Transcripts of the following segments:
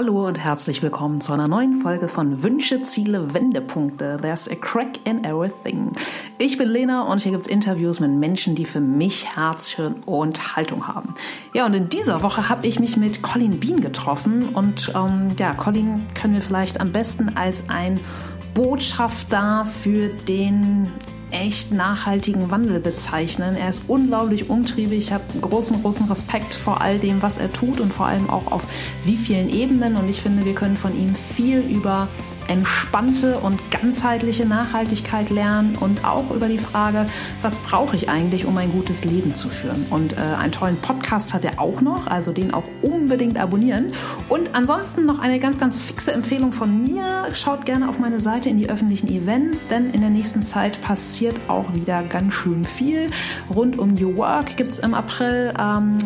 Hallo und herzlich willkommen zu einer neuen Folge von Wünsche, Ziele, Wendepunkte. There's a crack in everything. Ich bin Lena und hier gibt es Interviews mit Menschen, die für mich Herz, Hirn und Haltung haben. Ja, und in dieser Woche habe ich mich mit Colin Bean getroffen und ähm, ja, Colin können wir vielleicht am besten als ein Botschafter für den echt nachhaltigen Wandel bezeichnen. Er ist unglaublich umtriebig. Ich habe großen, großen Respekt vor all dem, was er tut und vor allem auch auf wie vielen Ebenen. Und ich finde, wir können von ihm viel über entspannte und ganzheitliche Nachhaltigkeit lernen und auch über die Frage, was brauche ich eigentlich, um ein gutes Leben zu führen. Und äh, einen tollen Podcast hat er auch noch, also den auch unbedingt abonnieren. Und ansonsten noch eine ganz, ganz fixe Empfehlung von mir. Schaut gerne auf meine Seite in die öffentlichen Events, denn in der nächsten Zeit passiert auch wieder ganz schön viel. Rund um New Work gibt es im April ähm,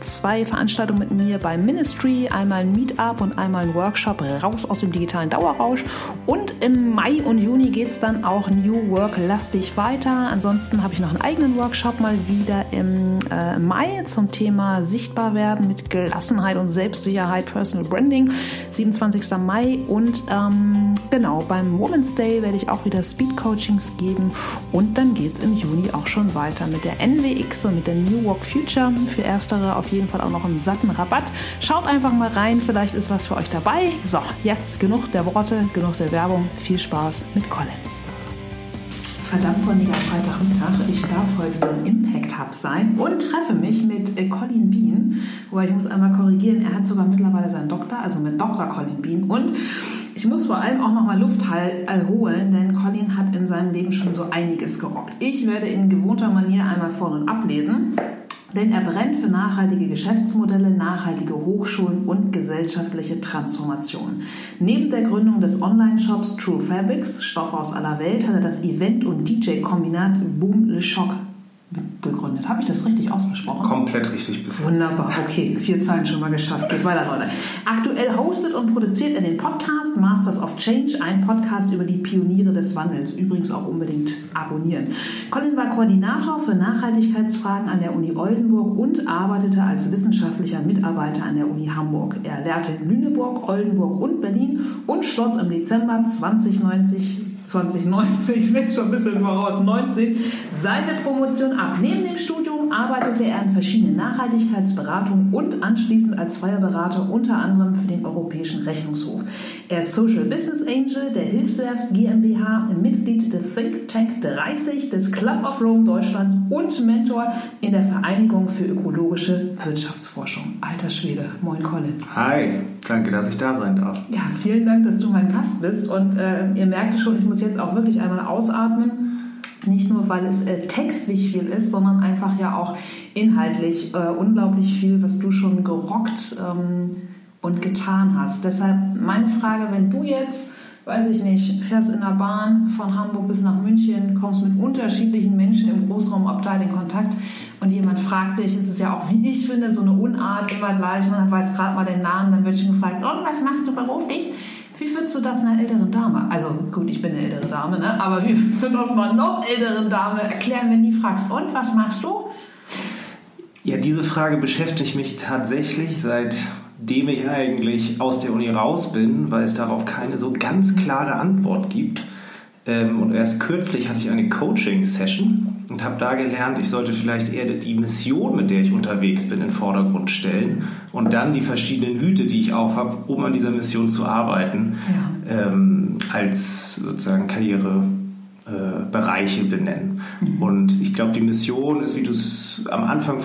zwei Veranstaltungen mit mir bei Ministry, einmal ein Meetup und einmal ein Workshop raus aus dem digitalen Dauerrausch. Und im Mai und Juni geht es dann auch New Work lastig weiter. Ansonsten habe ich noch einen eigenen Workshop mal wieder im äh, Mai zum Thema Sichtbar werden mit Gelassenheit und Selbstsicherheit, Personal Branding, 27. Mai. Und ähm, genau, beim Women's Day werde ich auch wieder Speed Coachings geben. Und dann geht es im Juni auch schon weiter mit der NWX und mit der New Work Future. Für Erstere auf jeden Fall auch noch einen satten Rabatt. Schaut einfach mal rein, vielleicht ist was für euch dabei. So, jetzt genug der Worte genug der Werbung. Viel Spaß mit Colin. Verdammt sonniger Freitagmittag. Ich darf heute im Impact Hub sein und treffe mich mit äh, Colin Bean. Wobei ich muss einmal korrigieren, er hat sogar mittlerweile seinen Doktor, also mit Dr. Colin Bean. Und ich muss vor allem auch nochmal Luft holen, denn Colin hat in seinem Leben schon so einiges gerockt. Ich werde in gewohnter Manier einmal vorne und ablesen. Denn er brennt für nachhaltige Geschäftsmodelle, nachhaltige Hochschulen und gesellschaftliche Transformation. Neben der Gründung des Online-Shops True Fabrics, Stoffe aus aller Welt, hat er das Event- und DJ-Kombinat Boom Le Choc begründet. Habe ich das richtig ausgesprochen? Komplett richtig bis Wunderbar, okay. Vier Zeilen schon mal geschafft. Geht weiter, Leute. Aktuell hostet und produziert er den Podcast Masters of Change, ein Podcast über die Pioniere des Wandels. Übrigens auch unbedingt abonnieren. Colin war Koordinator für Nachhaltigkeitsfragen an der Uni Oldenburg und arbeitete als wissenschaftlicher Mitarbeiter an der Uni Hamburg. Er lehrte in Lüneburg, Oldenburg und Berlin und schloss im Dezember 2090 2019, ich bin schon ein bisschen voraus, 19, seine Promotion ab. Neben dem Studium arbeitete er in verschiedenen Nachhaltigkeitsberatungen und anschließend als Feuerberater unter anderem für den Europäischen Rechnungshof. Er ist Social Business Angel der Hilfswerft GmbH, Mitglied des Think Tank 30 des Club of Rome Deutschlands und Mentor in der Vereinigung für ökologische Wirtschaftsforschung. Alter Schwede, moin Colin. Hi, danke, dass ich da sein darf. Ja, vielen Dank, dass du mein Gast bist und äh, ihr merkt schon, ich muss jetzt auch wirklich einmal ausatmen nicht nur, weil es äh, textlich viel ist, sondern einfach ja auch inhaltlich äh, unglaublich viel, was du schon gerockt ähm, und getan hast. Deshalb meine Frage, wenn du jetzt, weiß ich nicht, fährst in der Bahn von Hamburg bis nach München, kommst mit unterschiedlichen Menschen im Großraumabteil in Kontakt und jemand fragt dich, ist es ja auch, wie ich finde, so eine Unart, immer gleich, man weiß gerade mal den Namen, dann wird schon gefragt, oh, was machst du beruflich? Wie würdest du das einer älteren Dame, also gut, ich bin eine ältere Dame, ne? aber wie würdest du das einer noch älteren Dame erklären, wenn die fragst, und was machst du? Ja, diese Frage beschäftigt mich tatsächlich seitdem ich eigentlich aus der Uni raus bin, weil es darauf keine so ganz klare Antwort gibt. Ähm, und erst kürzlich hatte ich eine Coaching-Session und habe da gelernt, ich sollte vielleicht eher die Mission, mit der ich unterwegs bin, in den Vordergrund stellen und dann die verschiedenen Hüte, die ich auf habe, um an dieser Mission zu arbeiten, ja. ähm, als sozusagen Karrierebereiche äh, benennen. Mhm. Und ich glaube, die Mission ist, wie du es am Anfang äh,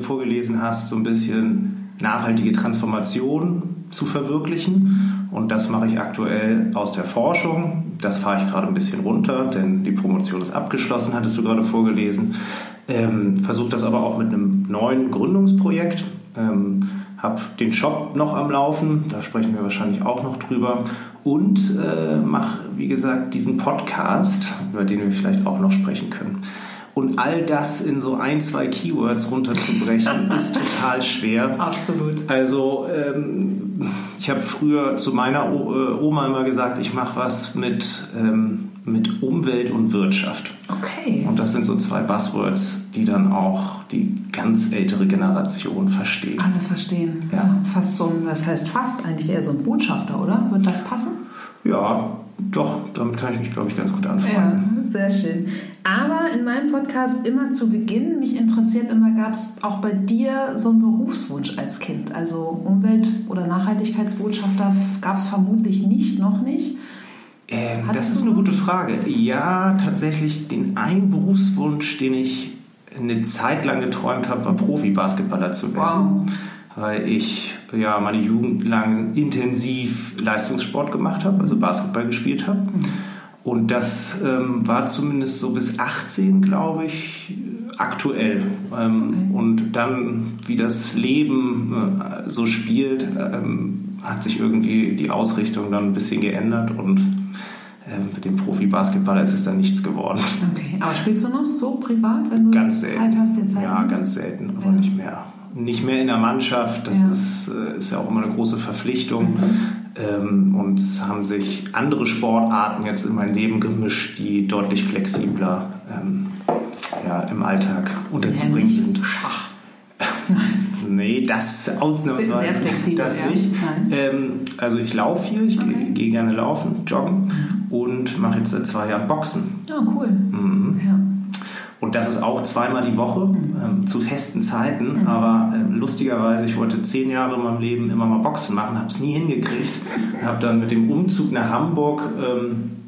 vorgelesen hast, so ein bisschen nachhaltige Transformation zu verwirklichen. Und das mache ich aktuell aus der Forschung, das fahre ich gerade ein bisschen runter, denn die Promotion ist abgeschlossen, hattest du gerade vorgelesen. Ähm, Versuche das aber auch mit einem neuen Gründungsprojekt. Ähm, habe den Shop noch am Laufen, da sprechen wir wahrscheinlich auch noch drüber. Und äh, mache, wie gesagt, diesen Podcast, über den wir vielleicht auch noch sprechen können. Und all das in so ein, zwei Keywords runterzubrechen, ist total schwer. Absolut. Also ähm, ich habe früher zu meiner äh, Oma immer gesagt, ich mache was mit, ähm, mit Umwelt und Wirtschaft. Okay. Und das sind so zwei Buzzwords, die dann auch die ganz ältere Generation versteht. Alle verstehen. Ja. ja fast so ein, das heißt fast eigentlich eher so ein Botschafter, oder? Wird das passen? Ja, doch, damit kann ich mich, glaube ich, ganz gut anfreunden. Ja, sehr schön. Aber in meinem Podcast immer zu Beginn, mich interessiert immer, gab es auch bei dir so einen Berufswunsch als Kind? Also Umwelt- oder Nachhaltigkeitsbotschafter gab es vermutlich nicht, noch nicht. Ähm, das ist eine gute Frage. Ja, tatsächlich den einen Berufswunsch, den ich eine Zeit lang geträumt habe, war Profi-Basketballer zu werden. Wow. Weil ich ja meine Jugend lang intensiv Leistungssport gemacht habe, also Basketball gespielt habe. Und das ähm, war zumindest so bis 18, glaube ich, aktuell. Ähm, okay. Und dann, wie das Leben äh, so spielt, ähm, hat sich irgendwie die Ausrichtung dann ein bisschen geändert und ähm, mit dem Profi-Basketballer ist es dann nichts geworden. Okay, aber spielst du noch so privat, wenn du ganz Zeit hast, dir Zeit Ja, ganz selten, aber ja. nicht mehr. Nicht mehr in der Mannschaft, das ja. Ist, äh, ist ja auch immer eine große Verpflichtung. Mhm. Ähm, und haben sich andere Sportarten jetzt in mein Leben gemischt, die deutlich flexibler ähm, ja, im Alltag unterzubringen sind. Schach. nee, das ausnahmsweise sehr flexibel, das nicht. Ähm, also ich laufe viel, ich okay. gehe geh gerne laufen, joggen mhm. und mache jetzt seit zwei Jahren Boxen. Oh, cool. Mhm. Ja. Und das ist auch zweimal die Woche mhm. ähm, zu festen Zeiten. Mhm. Aber äh, lustigerweise, ich wollte zehn Jahre in meinem Leben immer mal Boxen machen, habe es nie hingekriegt. habe dann mit dem Umzug nach Hamburg ähm,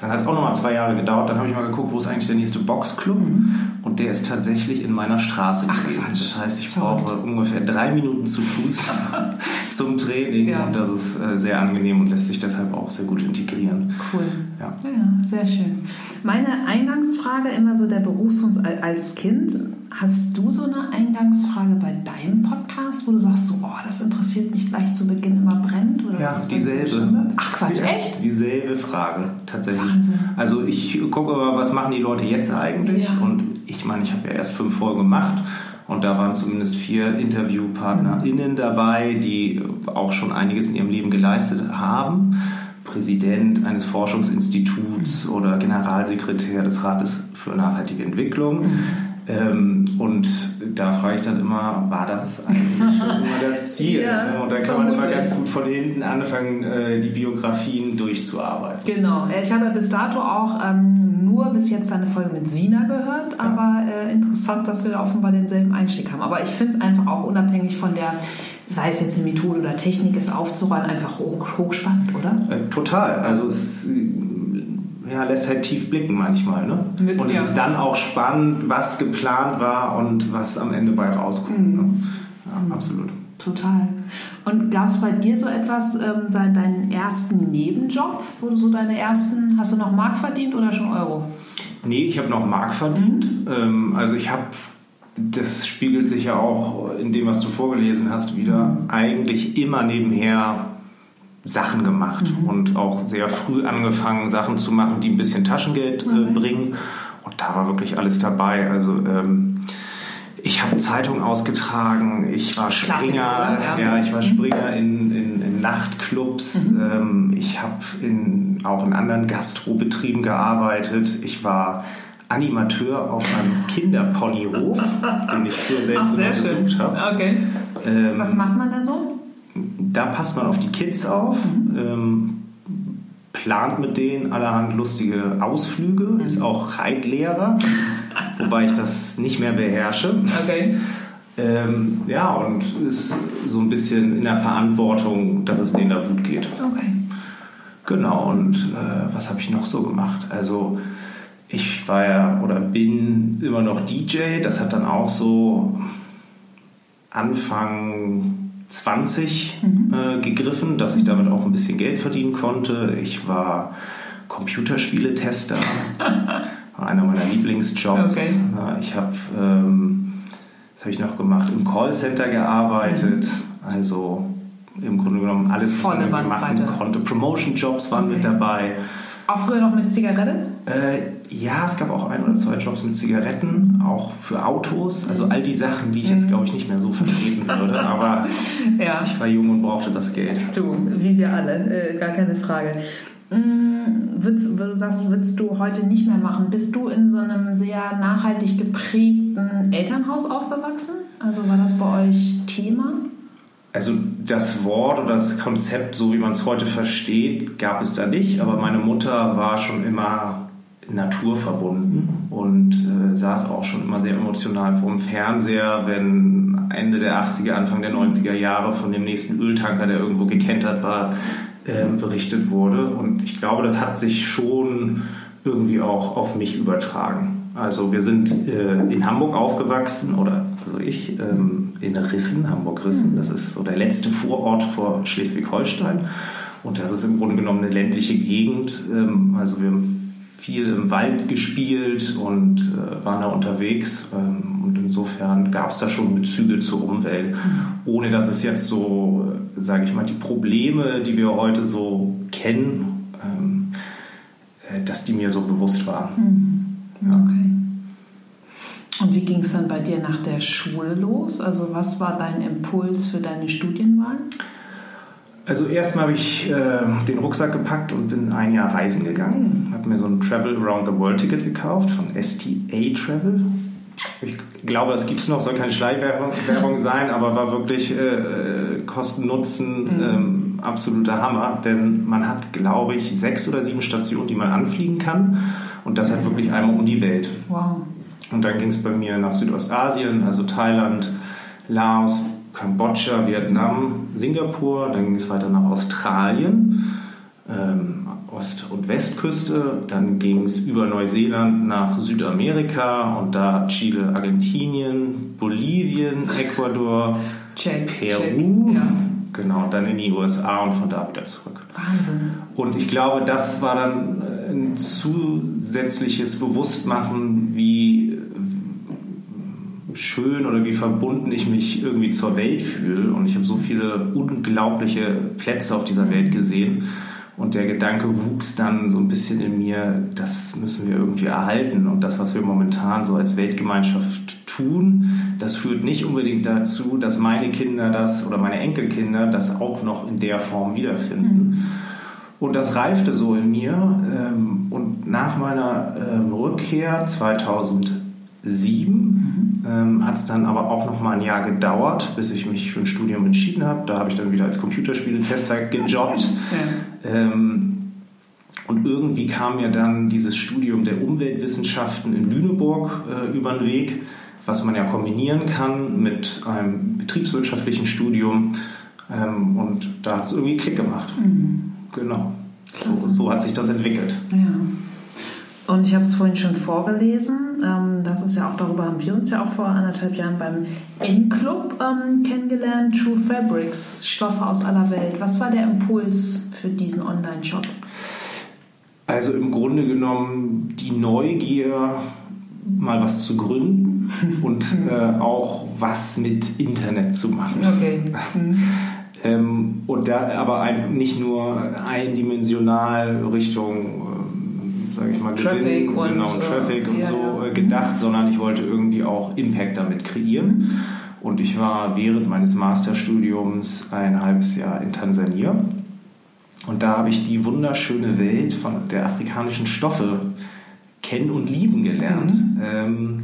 dann hat es auch nochmal zwei Jahre gedauert. Dann habe ich mal geguckt, wo ist eigentlich der nächste Boxclub. Mhm. Und der ist tatsächlich in meiner Straße Ach, gewesen. Das heißt, ich brauche ungefähr drei Minuten zu Fuß zum Training. Ja. Und das ist äh, sehr angenehm und lässt sich deshalb auch sehr gut integrieren. Cool. Ja, ja sehr schön. Meine Eingangsfrage immer so der Berufswunsch als Kind. Hast du so eine Eingangsfrage bei deinem Podcast, wo du sagst, so, oh, das interessiert mich gleich zu Beginn immer brennt? Oder ja, dieselbe. Ach Quatsch, ja, echt? Dieselbe Frage, tatsächlich. Wahnsinn. Also ich gucke aber, was machen die Leute jetzt eigentlich? Ja. Und ich meine, ich habe ja erst fünf Folgen gemacht. Und da waren zumindest vier InterviewpartnerInnen dabei, die auch schon einiges in ihrem Leben geleistet haben. Präsident eines Forschungsinstituts oder Generalsekretär des Rates für nachhaltige Entwicklung. Mhm. Ähm, und da frage ich dann immer, war das eigentlich immer das Ziel? ja, und dann kann man immer ganz gut von hinten anfangen, äh, die Biografien durchzuarbeiten. Genau. Äh, ich habe bis dato auch ähm, nur bis jetzt eine Folge mit Sina gehört, ja. aber äh, interessant, dass wir da offenbar denselben Einstieg haben. Aber ich finde es einfach auch unabhängig von der sei es jetzt eine Methode oder Technik, es aufzurollen, einfach hoch, hochspannend, oder? Äh, total. Also es ja, lässt halt tief blicken manchmal. Ne? Mit, und es ist dann auch spannend, was geplant war und was am Ende bei rauskommt. Mhm. Ne? Ja, mhm. absolut. Total. Und gab es bei dir so etwas, ähm, seit deinen ersten Nebenjob, wo du so deine ersten, hast du noch Mark verdient oder schon Euro? Nee, ich habe noch Mark verdient. Mhm. Ähm, also ich habe, das spiegelt sich ja auch in dem, was du vorgelesen hast, wieder mhm. eigentlich immer nebenher Sachen gemacht mhm. und auch sehr früh angefangen, Sachen zu machen, die ein bisschen Taschengeld äh, mhm. bringen. Und da war wirklich alles dabei. Also ähm, ich habe Zeitung ausgetragen, ich war Springer, ja. ja. ich war mhm. Springer in, in, in Nachtclubs, mhm. ähm, ich habe in, auch in anderen Gastrobetrieben gearbeitet, ich war Animateur auf einem Kinderponyhof, den ich früher selbst Ach, besucht habe. Okay. Ähm, Was macht man da so? Da passt man auf die Kids auf, ähm, plant mit denen allerhand lustige Ausflüge, mhm. ist auch Reitlehrer, wobei ich das nicht mehr beherrsche. Okay. Ähm, ja, und ist so ein bisschen in der Verantwortung, dass es denen da gut geht. Okay. Genau, und äh, was habe ich noch so gemacht? Also, ich war ja oder bin immer noch DJ, das hat dann auch so Anfang 20 mhm. äh, gegriffen, dass ich damit auch ein bisschen Geld verdienen konnte. Ich war Computerspieletester, einer meiner Lieblingsjobs. Okay. Ich habe, ähm, was habe ich noch gemacht, im Callcenter gearbeitet. Mhm. Also im Grunde genommen alles, was Volle man machen konnte. Promotion-Jobs waren okay. mit dabei. Auch früher noch mit Zigarette? Äh, ja, es gab auch ein oder zwei Jobs mit Zigaretten, auch für Autos. Also all die Sachen, die ich jetzt, glaube ich, nicht mehr so vertreten würde. Aber ja. ich war jung und brauchte das Geld. Du, wie wir alle, äh, gar keine Frage. Mm, würdest, du sagst, würdest du heute nicht mehr machen? Bist du in so einem sehr nachhaltig geprägten Elternhaus aufgewachsen? Also war das bei euch Thema? Also das Wort oder das Konzept, so wie man es heute versteht, gab es da nicht. Aber meine Mutter war schon immer naturverbunden und äh, saß auch schon immer sehr emotional vor dem Fernseher, wenn Ende der 80er, Anfang der 90er Jahre von dem nächsten Öltanker, der irgendwo gekentert war, äh, berichtet wurde. Und ich glaube, das hat sich schon irgendwie auch auf mich übertragen. Also wir sind äh, in Hamburg aufgewachsen oder also ich ähm, in Rissen, Hamburg-Rissen. Das ist so der letzte Vorort vor Schleswig-Holstein. Und das ist im Grunde genommen eine ländliche Gegend. Ähm, also wir haben viel im Wald gespielt und äh, waren da unterwegs. Ähm, und insofern gab es da schon Bezüge zur Umwelt, ohne dass es jetzt so, äh, sage ich mal, die Probleme, die wir heute so kennen, ähm, äh, dass die mir so bewusst waren. Mhm. Okay. Und wie ging es dann bei dir nach der Schule los? Also was war dein Impuls für deine Studienwahl? Also erstmal habe ich äh, den Rucksack gepackt und bin ein Jahr reisen gegangen. Habe mir so ein Travel Around the World Ticket gekauft von STA Travel. Ich glaube, das gibt es noch, soll keine Schleichwerbung sein, aber war wirklich äh, Kosten-Nutzen mhm. ähm, absoluter Hammer. Denn man hat, glaube ich, sechs oder sieben Stationen, die man anfliegen kann. Und das hat wirklich einmal um die Welt. Wow. Und dann ging es bei mir nach Südostasien, also Thailand, Laos, Kambodscha, Vietnam, Singapur. Dann ging es weiter nach Australien, ähm, Ost- und Westküste. Dann ging es über Neuseeland nach Südamerika und da Chile, Argentinien, Bolivien, Ecuador, check, Peru. Check, ja. Genau, dann in die USA und von da wieder zurück. Wahnsinn. Und ich glaube, das war dann ein zusätzliches Bewusstmachen, wie schön oder wie verbunden ich mich irgendwie zur Welt fühle. Und ich habe so viele unglaubliche Plätze auf dieser Welt gesehen. Und der Gedanke wuchs dann so ein bisschen in mir, das müssen wir irgendwie erhalten. Und das, was wir momentan so als Weltgemeinschaft tun, das führt nicht unbedingt dazu, dass meine Kinder das oder meine Enkelkinder das auch noch in der Form wiederfinden. Mhm. Und das reifte so in mir. Ähm, und nach meiner ähm, Rückkehr 2007 mhm. Ähm, hat es dann aber auch noch mal ein Jahr gedauert, bis ich mich für ein Studium entschieden habe. Da habe ich dann wieder als Computerspieletester gejobbt. Ja. und irgendwie kam mir dann dieses Studium der Umweltwissenschaften in Lüneburg äh, über den Weg, was man ja kombinieren kann mit einem betriebswirtschaftlichen Studium. und da hat es irgendwie Klick gemacht. Mhm. Genau. So, so, hat sich das entwickelt. Ja. Und ich habe es vorhin schon vorgelesen. Das ist ja auch, darüber haben wir uns ja auch vor anderthalb Jahren beim N-Club ähm, kennengelernt. True Fabrics, Stoffe aus aller Welt. Was war der Impuls für diesen Online-Shop? Also im Grunde genommen die Neugier, mal was zu gründen und äh, auch was mit Internet zu machen. Okay. Mhm. Ähm, und da aber nicht nur eindimensional Richtung, ähm, sage ich mal, Traffic Gewinn, und, genau, und Traffic und ja, so ja. äh, gedacht, sondern ich wollte irgendwie auch Impact damit kreieren. Und ich war während meines Masterstudiums ein halbes Jahr in Tansania. Und da habe ich die wunderschöne Welt von der afrikanischen Stoffe kennen und lieben gelernt. Mhm. Ähm,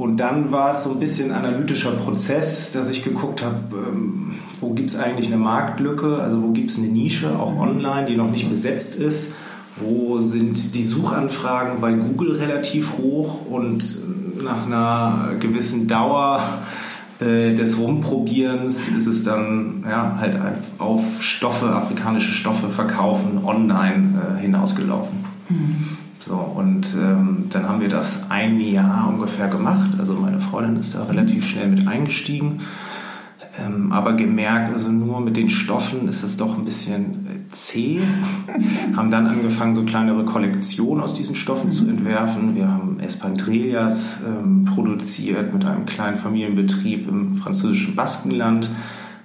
und dann war es so ein bisschen analytischer Prozess, dass ich geguckt habe, ähm, wo gibt es eigentlich eine Marktlücke, also wo gibt es eine Nische, auch online, die noch nicht besetzt ist. Wo sind die Suchanfragen bei Google relativ hoch und nach einer gewissen Dauer äh, des Rumprobierens ist es dann ja, halt auf Stoffe, afrikanische Stoffe verkaufen, online äh, hinausgelaufen. Mhm. So, und ähm, dann haben wir das ein Jahr ungefähr gemacht. Also meine Freundin ist da relativ schnell mit eingestiegen. Ähm, aber gemerkt, also nur mit den Stoffen ist es doch ein bisschen äh, zäh. haben dann angefangen, so kleinere Kollektionen aus diesen Stoffen zu entwerfen. Wir haben Espandrelias ähm, produziert mit einem kleinen Familienbetrieb im französischen Baskenland.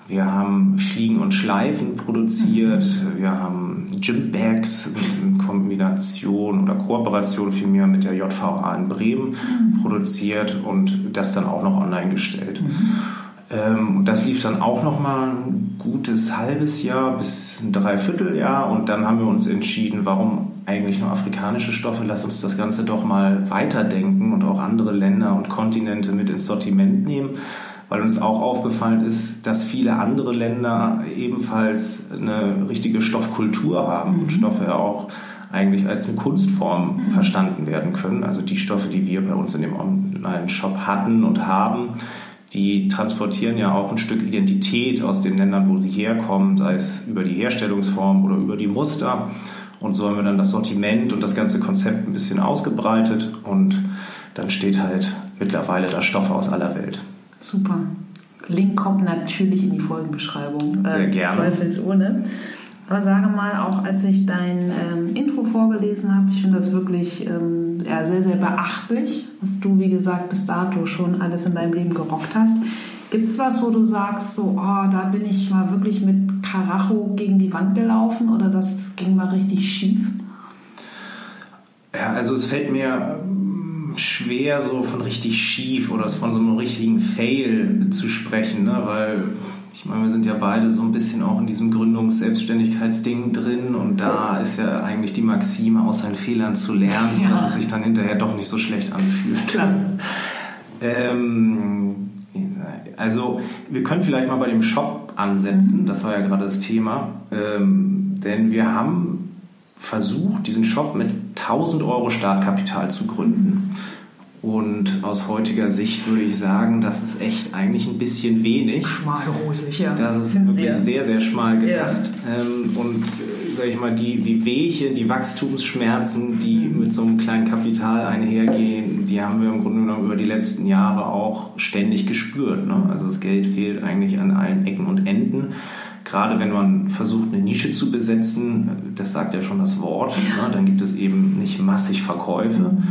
Wir haben Fliegen und Schleifen produziert. Wir haben Gymbags in Kombination oder Kooperation vielmehr mit der JVA in Bremen mhm. produziert und das dann auch noch online gestellt. Mhm. Ähm, das lief dann auch noch mal ein gutes halbes Jahr bis ein Dreivierteljahr und dann haben wir uns entschieden, warum eigentlich nur afrikanische Stoffe? Lass uns das Ganze doch mal weiterdenken und auch andere Länder und Kontinente mit ins Sortiment nehmen weil uns auch aufgefallen ist, dass viele andere Länder ebenfalls eine richtige Stoffkultur haben und mhm. Stoffe auch eigentlich als eine Kunstform mhm. verstanden werden können. Also die Stoffe, die wir bei uns in dem Online-Shop hatten und haben, die transportieren ja auch ein Stück Identität aus den Ländern, wo sie herkommen, sei es über die Herstellungsform oder über die Muster. Und so haben wir dann das Sortiment und das ganze Konzept ein bisschen ausgebreitet und dann steht halt mittlerweile da Stoffe aus aller Welt. Super. Link kommt natürlich in die Folgenbeschreibung. Sehr äh, gerne. Zweifelsohne. Aber sage mal, auch als ich dein ähm, Intro vorgelesen habe, ich finde das wirklich ähm, ja, sehr, sehr beachtlich, was du, wie gesagt, bis dato schon alles in deinem Leben gerockt hast. Gibt es was, wo du sagst, so, oh, da bin ich mal wirklich mit Karacho gegen die Wand gelaufen oder das ging mal richtig schief? Ja, also es fällt mir ähm, schwer, so von richtig schief oder von so einem richtigen Fail zu sprechen, ne? weil ich meine, wir sind ja beide so ein bisschen auch in diesem Gründungs-Selbstständigkeitsding drin und da ist ja eigentlich die Maxime, aus seinen Fehlern zu lernen, ja. sodass es sich dann hinterher doch nicht so schlecht anfühlt. ähm, also, wir können vielleicht mal bei dem Shop ansetzen, das war ja gerade das Thema, ähm, denn wir haben versucht, diesen Shop mit 1000 Euro Startkapital zu gründen. Und aus heutiger Sicht würde ich sagen, das ist echt eigentlich ein bisschen wenig. Schmalhosig, ja. Das ist wirklich sehr, sehr, sehr schmal gedacht. Ja. Ähm, und äh, sage ich mal, die, die Wehchen, die Wachstumsschmerzen, die mit so einem kleinen Kapital einhergehen, die haben wir im Grunde genommen über die letzten Jahre auch ständig gespürt. Ne? Also das Geld fehlt eigentlich an allen Ecken und Enden gerade wenn man versucht, eine Nische zu besetzen, das sagt ja schon das Wort, ne, dann gibt es eben nicht massig Verkäufe. Mhm.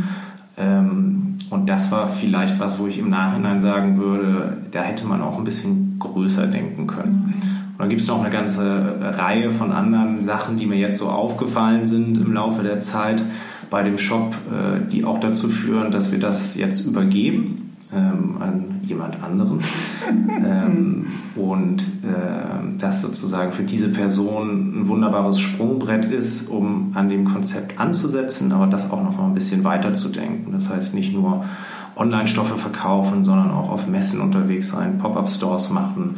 Ähm, und das war vielleicht was, wo ich im Nachhinein sagen würde, da hätte man auch ein bisschen größer denken können. Und dann gibt es noch eine ganze Reihe von anderen Sachen, die mir jetzt so aufgefallen sind im Laufe der Zeit bei dem Shop, äh, die auch dazu führen, dass wir das jetzt übergeben ähm, an jemand anderen. ähm, und äh, das sozusagen für diese Person ein wunderbares Sprungbrett ist, um an dem Konzept anzusetzen, aber das auch noch mal ein bisschen weiter zu denken. Das heißt nicht nur Online-Stoffe verkaufen, sondern auch auf Messen unterwegs sein, Pop-up-Stores machen,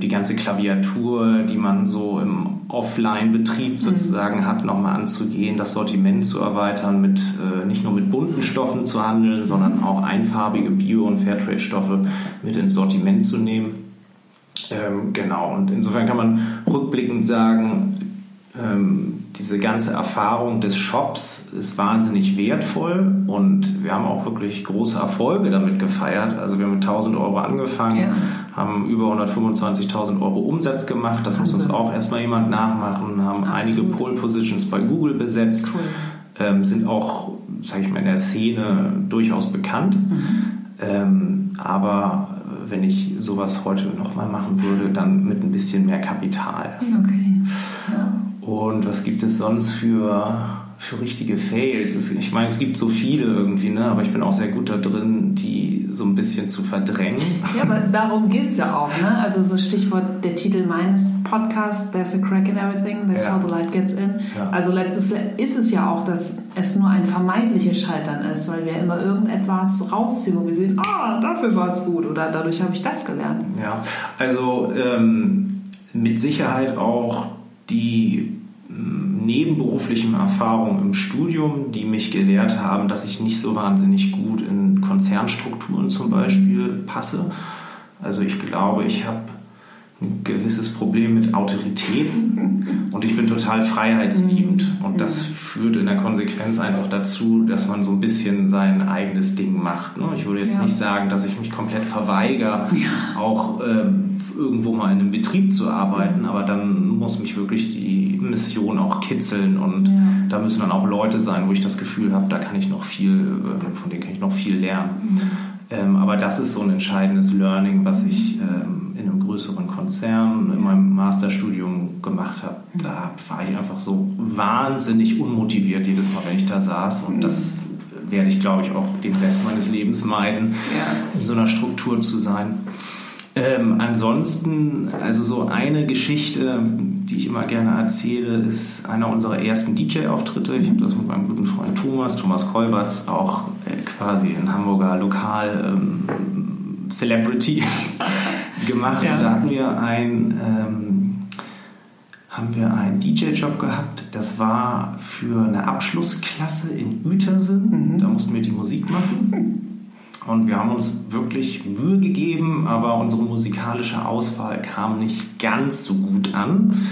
die ganze Klaviatur, die man so im Offline-Betrieb mhm. sozusagen mhm. hat, nochmal anzugehen, das Sortiment zu erweitern, mit äh, nicht nur mit bunten Stoffen zu handeln, sondern auch einfarbige Bio- und Fairtrade-Stoffe mit ins Sortiment zu nehmen. Ähm, genau, und insofern kann man rückblickend sagen, ähm, diese ganze Erfahrung des Shops ist wahnsinnig wertvoll und wir haben auch wirklich große Erfolge damit gefeiert. Also wir haben mit 1000 Euro angefangen, ja. Haben über 125.000 Euro Umsatz gemacht. Das also. muss uns auch erstmal jemand nachmachen, haben Absolut. einige Pole Positions bei Google besetzt, cool. ähm, sind auch, sage ich mal, in der Szene durchaus bekannt. Mhm. Ähm, aber wenn ich sowas heute nochmal machen würde, dann mit ein bisschen mehr Kapital. Okay. Ja. Und was gibt es sonst für, für richtige Fails? Ich meine, es gibt so viele irgendwie, ne? aber ich bin auch sehr gut da drin, die so ein bisschen zu verdrängen. Ja, aber darum geht es ja auch. Ne? Also so Stichwort der Titel meines Podcasts, There's a crack in everything, that's ja. how the light gets in. Ja. Also letztes ist es ja auch, dass es nur ein vermeintliches Scheitern ist, weil wir immer irgendetwas rausziehen, wo wir sehen, ah, dafür war es gut oder dadurch habe ich das gelernt. Ja, also ähm, mit Sicherheit auch die mm, nebenberuflichen Erfahrungen im Studium, die mich gelehrt haben, dass ich nicht so wahnsinnig gut in Konzernstrukturen zum Beispiel passe. Also ich glaube, ich habe ein gewisses Problem mit Autoritäten und ich bin total freiheitsliebend und das führt in der Konsequenz einfach dazu, dass man so ein bisschen sein eigenes Ding macht. Ne? Ich würde jetzt ja. nicht sagen, dass ich mich komplett verweigere, ja. auch ähm, irgendwo mal in einem Betrieb zu arbeiten, aber dann muss mich wirklich die Mission auch kitzeln und ja. da müssen dann auch Leute sein, wo ich das Gefühl habe, da kann ich noch viel, äh, von denen kann ich noch viel lernen. Mhm. Ähm, aber das ist so ein entscheidendes Learning, was ich ähm, in einem größeren Konzern in meinem Masterstudium gemacht habe. Mhm. Da war ich einfach so wahnsinnig unmotiviert jedes Mal, wenn ich da saß und mhm. das werde ich, glaube ich, auch den Rest meines Lebens meiden, ja. in so einer Struktur zu sein. Ähm, ansonsten, also so eine Geschichte, die ich immer gerne erzähle, ist einer unserer ersten DJ-Auftritte. Ich habe das mit meinem guten Freund Thomas, Thomas Kolberts, auch äh, quasi in Hamburger Lokal ähm, Celebrity gemacht. Ja. Und da hatten wir ein, ähm, haben wir einen DJ-Job gehabt. Das war für eine Abschlussklasse in Uetersen. Mhm. Da mussten wir die Musik machen. Und wir haben uns wirklich Mühe gegeben, aber unsere musikalische Auswahl kam nicht ganz so gut an.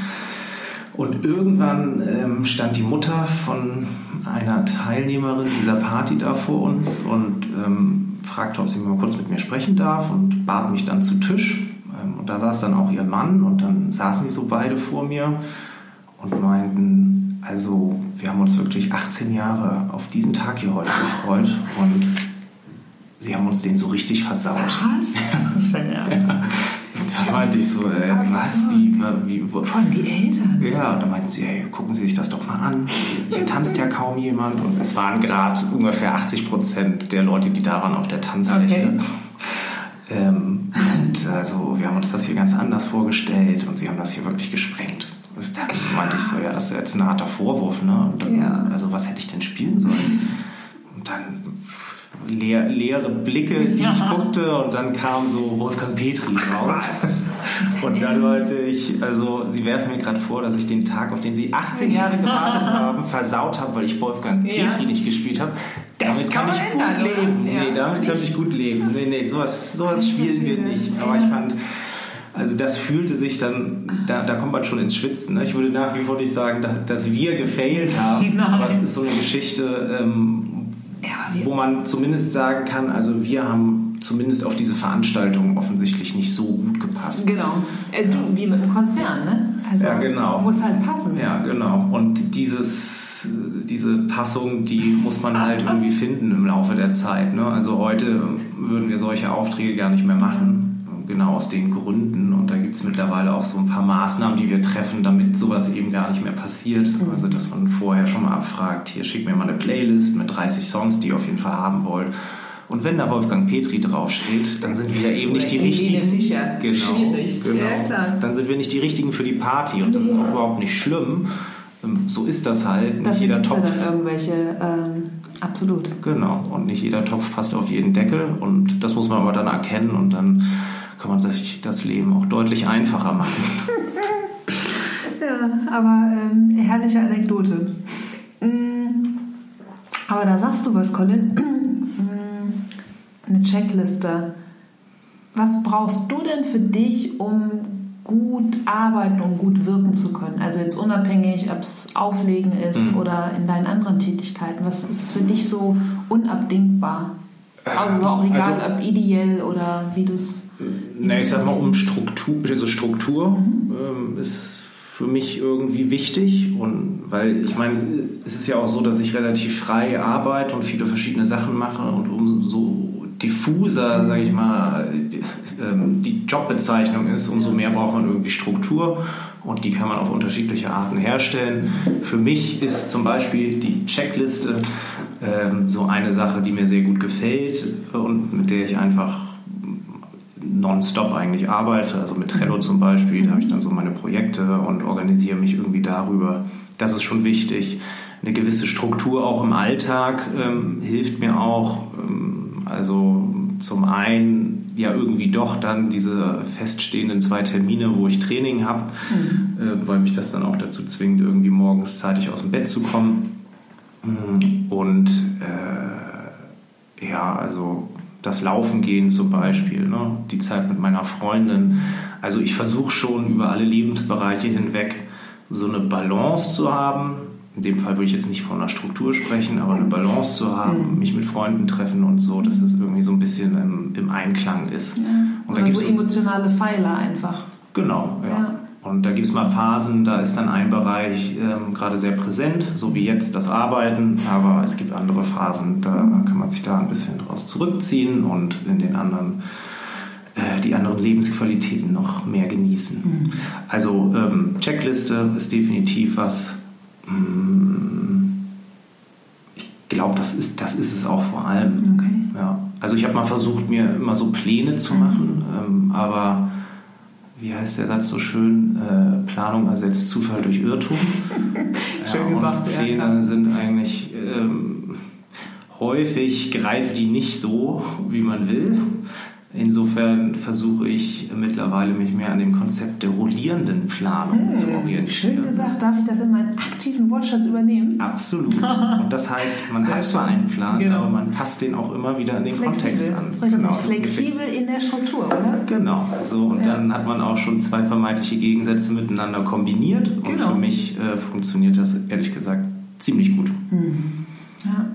Und irgendwann ähm, stand die Mutter von einer Teilnehmerin dieser Party da vor uns und ähm, fragte, ob sie mal kurz mit mir sprechen darf und bat mich dann zu Tisch. Ähm, und da saß dann auch ihr Mann und dann saßen die so beide vor mir und meinten, also wir haben uns wirklich 18 Jahre auf diesen Tag hier heute gefreut und sie haben uns den so richtig versaut. Was? Das ist nicht dein Ernst. Ja. Da meinte ich so, äh, was, wie, wie, wo? Vor allem die Eltern. Ja, und da meinten sie, hey, gucken Sie sich das doch mal an. Hier tanzt ja kaum jemand. Und es waren gerade ungefähr 80 Prozent der Leute, die da waren auf der Tanzfläche. Okay. Ähm, und also, wir haben uns das hier ganz anders vorgestellt und sie haben das hier wirklich gesprengt. Und dann meinte ich so, ja, das ist jetzt ein harter Vorwurf, ne? Dann, ja. Also, was hätte ich denn spielen sollen? Und dann leer, leere Blicke, die ich guckte und dann kam so Wolfgang Petri raus. Und dann wollte ich, also sie werfen mir gerade vor, dass ich den Tag, auf den sie 18 Jahre gewartet haben, versaut habe, weil ich Wolfgang Petri ja. nicht gespielt habe. Damit kann, kann, ich ändern, gut leben. Ja. Nee, damit kann ich gut leben. Nee, nee, sowas, sowas spielen wir nicht. Aber ich fand, also das fühlte sich dann, da, da kommt man schon ins Schwitzen. Ne? Ich würde nach wie vor nicht sagen, dass, dass wir gefailt haben, Nein. aber es ist so eine Geschichte, ähm, ja, wo man zumindest sagen kann, also wir haben zumindest auf diese Veranstaltung offensichtlich nicht so gut gepasst. Genau. Äh, du, wie mit einem Konzern, ne? Also ja, genau. muss halt passen. Ja, genau. Und dieses, diese Passung, die muss man halt irgendwie finden im Laufe der Zeit. Ne? Also heute würden wir solche Aufträge gar nicht mehr machen genau aus den Gründen. Und da gibt es mittlerweile auch so ein paar Maßnahmen, die wir treffen, damit sowas eben gar nicht mehr passiert. Mhm. Also, dass man vorher schon mal abfragt, hier schickt mir mal eine Playlist mit 30 Songs, die ihr auf jeden Fall haben wollt. Und wenn da Wolfgang Petri draufsteht, dann sind wir eben nicht die richtigen. Fischer. Genau, Schwierig. genau. Ja. Dann sind wir nicht die richtigen für die Party und das ist auch überhaupt nicht schlimm. Ähm, so ist das halt. Nicht Dafür jeder Topf. Ja dann irgendwelche ähm, absolut. Genau. Und nicht jeder Topf passt auf jeden Deckel und das muss man aber dann erkennen und dann kann man sich das Leben auch deutlich einfacher machen. ja, aber ähm, herrliche Anekdote. Mm, aber da sagst du was, Colin. Mm, eine Checkliste. Was brauchst du denn für dich, um gut arbeiten und gut wirken zu können? Also jetzt unabhängig, ob es Auflegen ist mhm. oder in deinen anderen Tätigkeiten. Was ist für dich so unabdingbar? Also auch egal, also, ob ideell oder wie du es na, ich sag mal, um Struktur, also Struktur mhm. ähm, ist für mich irgendwie wichtig und weil ich meine, es ist ja auch so, dass ich relativ frei arbeite und viele verschiedene Sachen mache und umso diffuser, sage ich mal, die, ähm, die Jobbezeichnung ist, umso mehr braucht man irgendwie Struktur und die kann man auf unterschiedliche Arten herstellen. Für mich ist zum Beispiel die Checkliste ähm, so eine Sache, die mir sehr gut gefällt und mit der ich einfach nonstop eigentlich arbeite, also mit Trello zum Beispiel, da habe ich dann so meine Projekte und organisiere mich irgendwie darüber. Das ist schon wichtig. Eine gewisse Struktur auch im Alltag ähm, hilft mir auch. Ähm, also zum einen ja irgendwie doch dann diese feststehenden zwei Termine, wo ich Training habe, mhm. äh, weil mich das dann auch dazu zwingt, irgendwie morgens zeitig aus dem Bett zu kommen. Und äh, ja, also das Laufen gehen zum Beispiel, ne? die Zeit mit meiner Freundin. Also ich versuche schon über alle Lebensbereiche hinweg so eine Balance zu haben. In dem Fall würde ich jetzt nicht von einer Struktur sprechen, aber eine Balance zu haben, mhm. mich mit Freunden treffen und so, dass es irgendwie so ein bisschen im, im Einklang ist. Ja. Und Oder so emotionale Pfeiler einfach. Genau, ja. ja. Und da gibt es mal Phasen, da ist dann ein Bereich ähm, gerade sehr präsent, so wie jetzt das Arbeiten, aber es gibt andere Phasen, da kann man sich da ein bisschen draus zurückziehen und in den anderen äh, die anderen Lebensqualitäten noch mehr genießen. Mhm. Also ähm, Checkliste ist definitiv was. Mh, mm, ich glaube, das ist, das ist es auch vor allem. Okay. Ja. Also ich habe mal versucht, mir immer so Pläne zu machen, ähm, aber wie heißt der Satz so schön, äh, Planung ersetzt Zufall durch Irrtum. schön ja, gesagt. Pläne ja. sind eigentlich ähm, häufig greifen die nicht so, wie man will. Insofern versuche ich mittlerweile mich mehr an dem Konzept der rollierenden Planung hm, zu orientieren. Schön gesagt, darf ich das in meinen aktiven Wortschatz übernehmen? Absolut. Und das heißt, man hat zwar einen Plan, genau. aber man passt den auch immer wieder an den Flexibel. Kontext an. Richtig. Genau, Flexibel in der Struktur, oder? Genau. So, und ja. dann hat man auch schon zwei vermeintliche Gegensätze miteinander kombiniert. Und genau. für mich äh, funktioniert das ehrlich gesagt ziemlich gut. Mhm. Ja.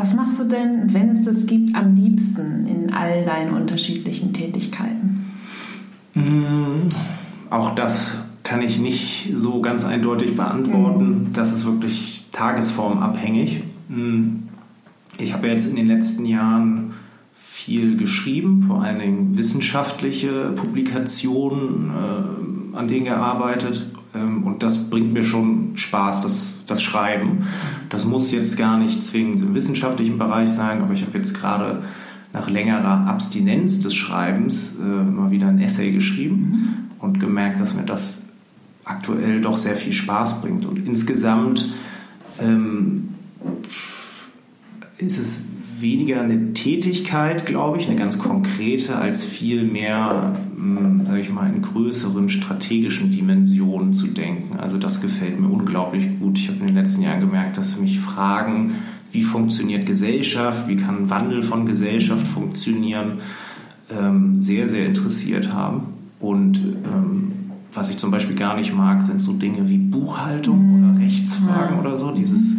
Was machst du denn, wenn es das gibt, am liebsten in all deinen unterschiedlichen Tätigkeiten? Mm, auch das kann ich nicht so ganz eindeutig beantworten. Mhm. Das ist wirklich tagesformabhängig. Mm, ich habe jetzt in den letzten Jahren viel geschrieben, vor allen Dingen wissenschaftliche Publikationen, äh, an denen gearbeitet. Ähm, und das bringt mir schon Spaß, das, das Schreiben. Das muss jetzt gar nicht zwingend im wissenschaftlichen Bereich sein, aber ich habe jetzt gerade nach längerer Abstinenz des Schreibens äh, mal wieder ein Essay geschrieben mhm. und gemerkt, dass mir das aktuell doch sehr viel Spaß bringt. Und insgesamt ähm, ist es weniger eine Tätigkeit, glaube ich, eine ganz konkrete, als viel mehr, hm, sage ich mal, in größeren strategischen Dimensionen zu denken. Also das gefällt mir unglaublich gut. Ich habe in den letzten Jahren gemerkt, dass mich Fragen, wie funktioniert Gesellschaft, wie kann Wandel von Gesellschaft funktionieren, ähm, sehr, sehr interessiert haben. Und ähm, was ich zum Beispiel gar nicht mag, sind so Dinge wie Buchhaltung oder mhm. Rechtsfragen oder so. Dieses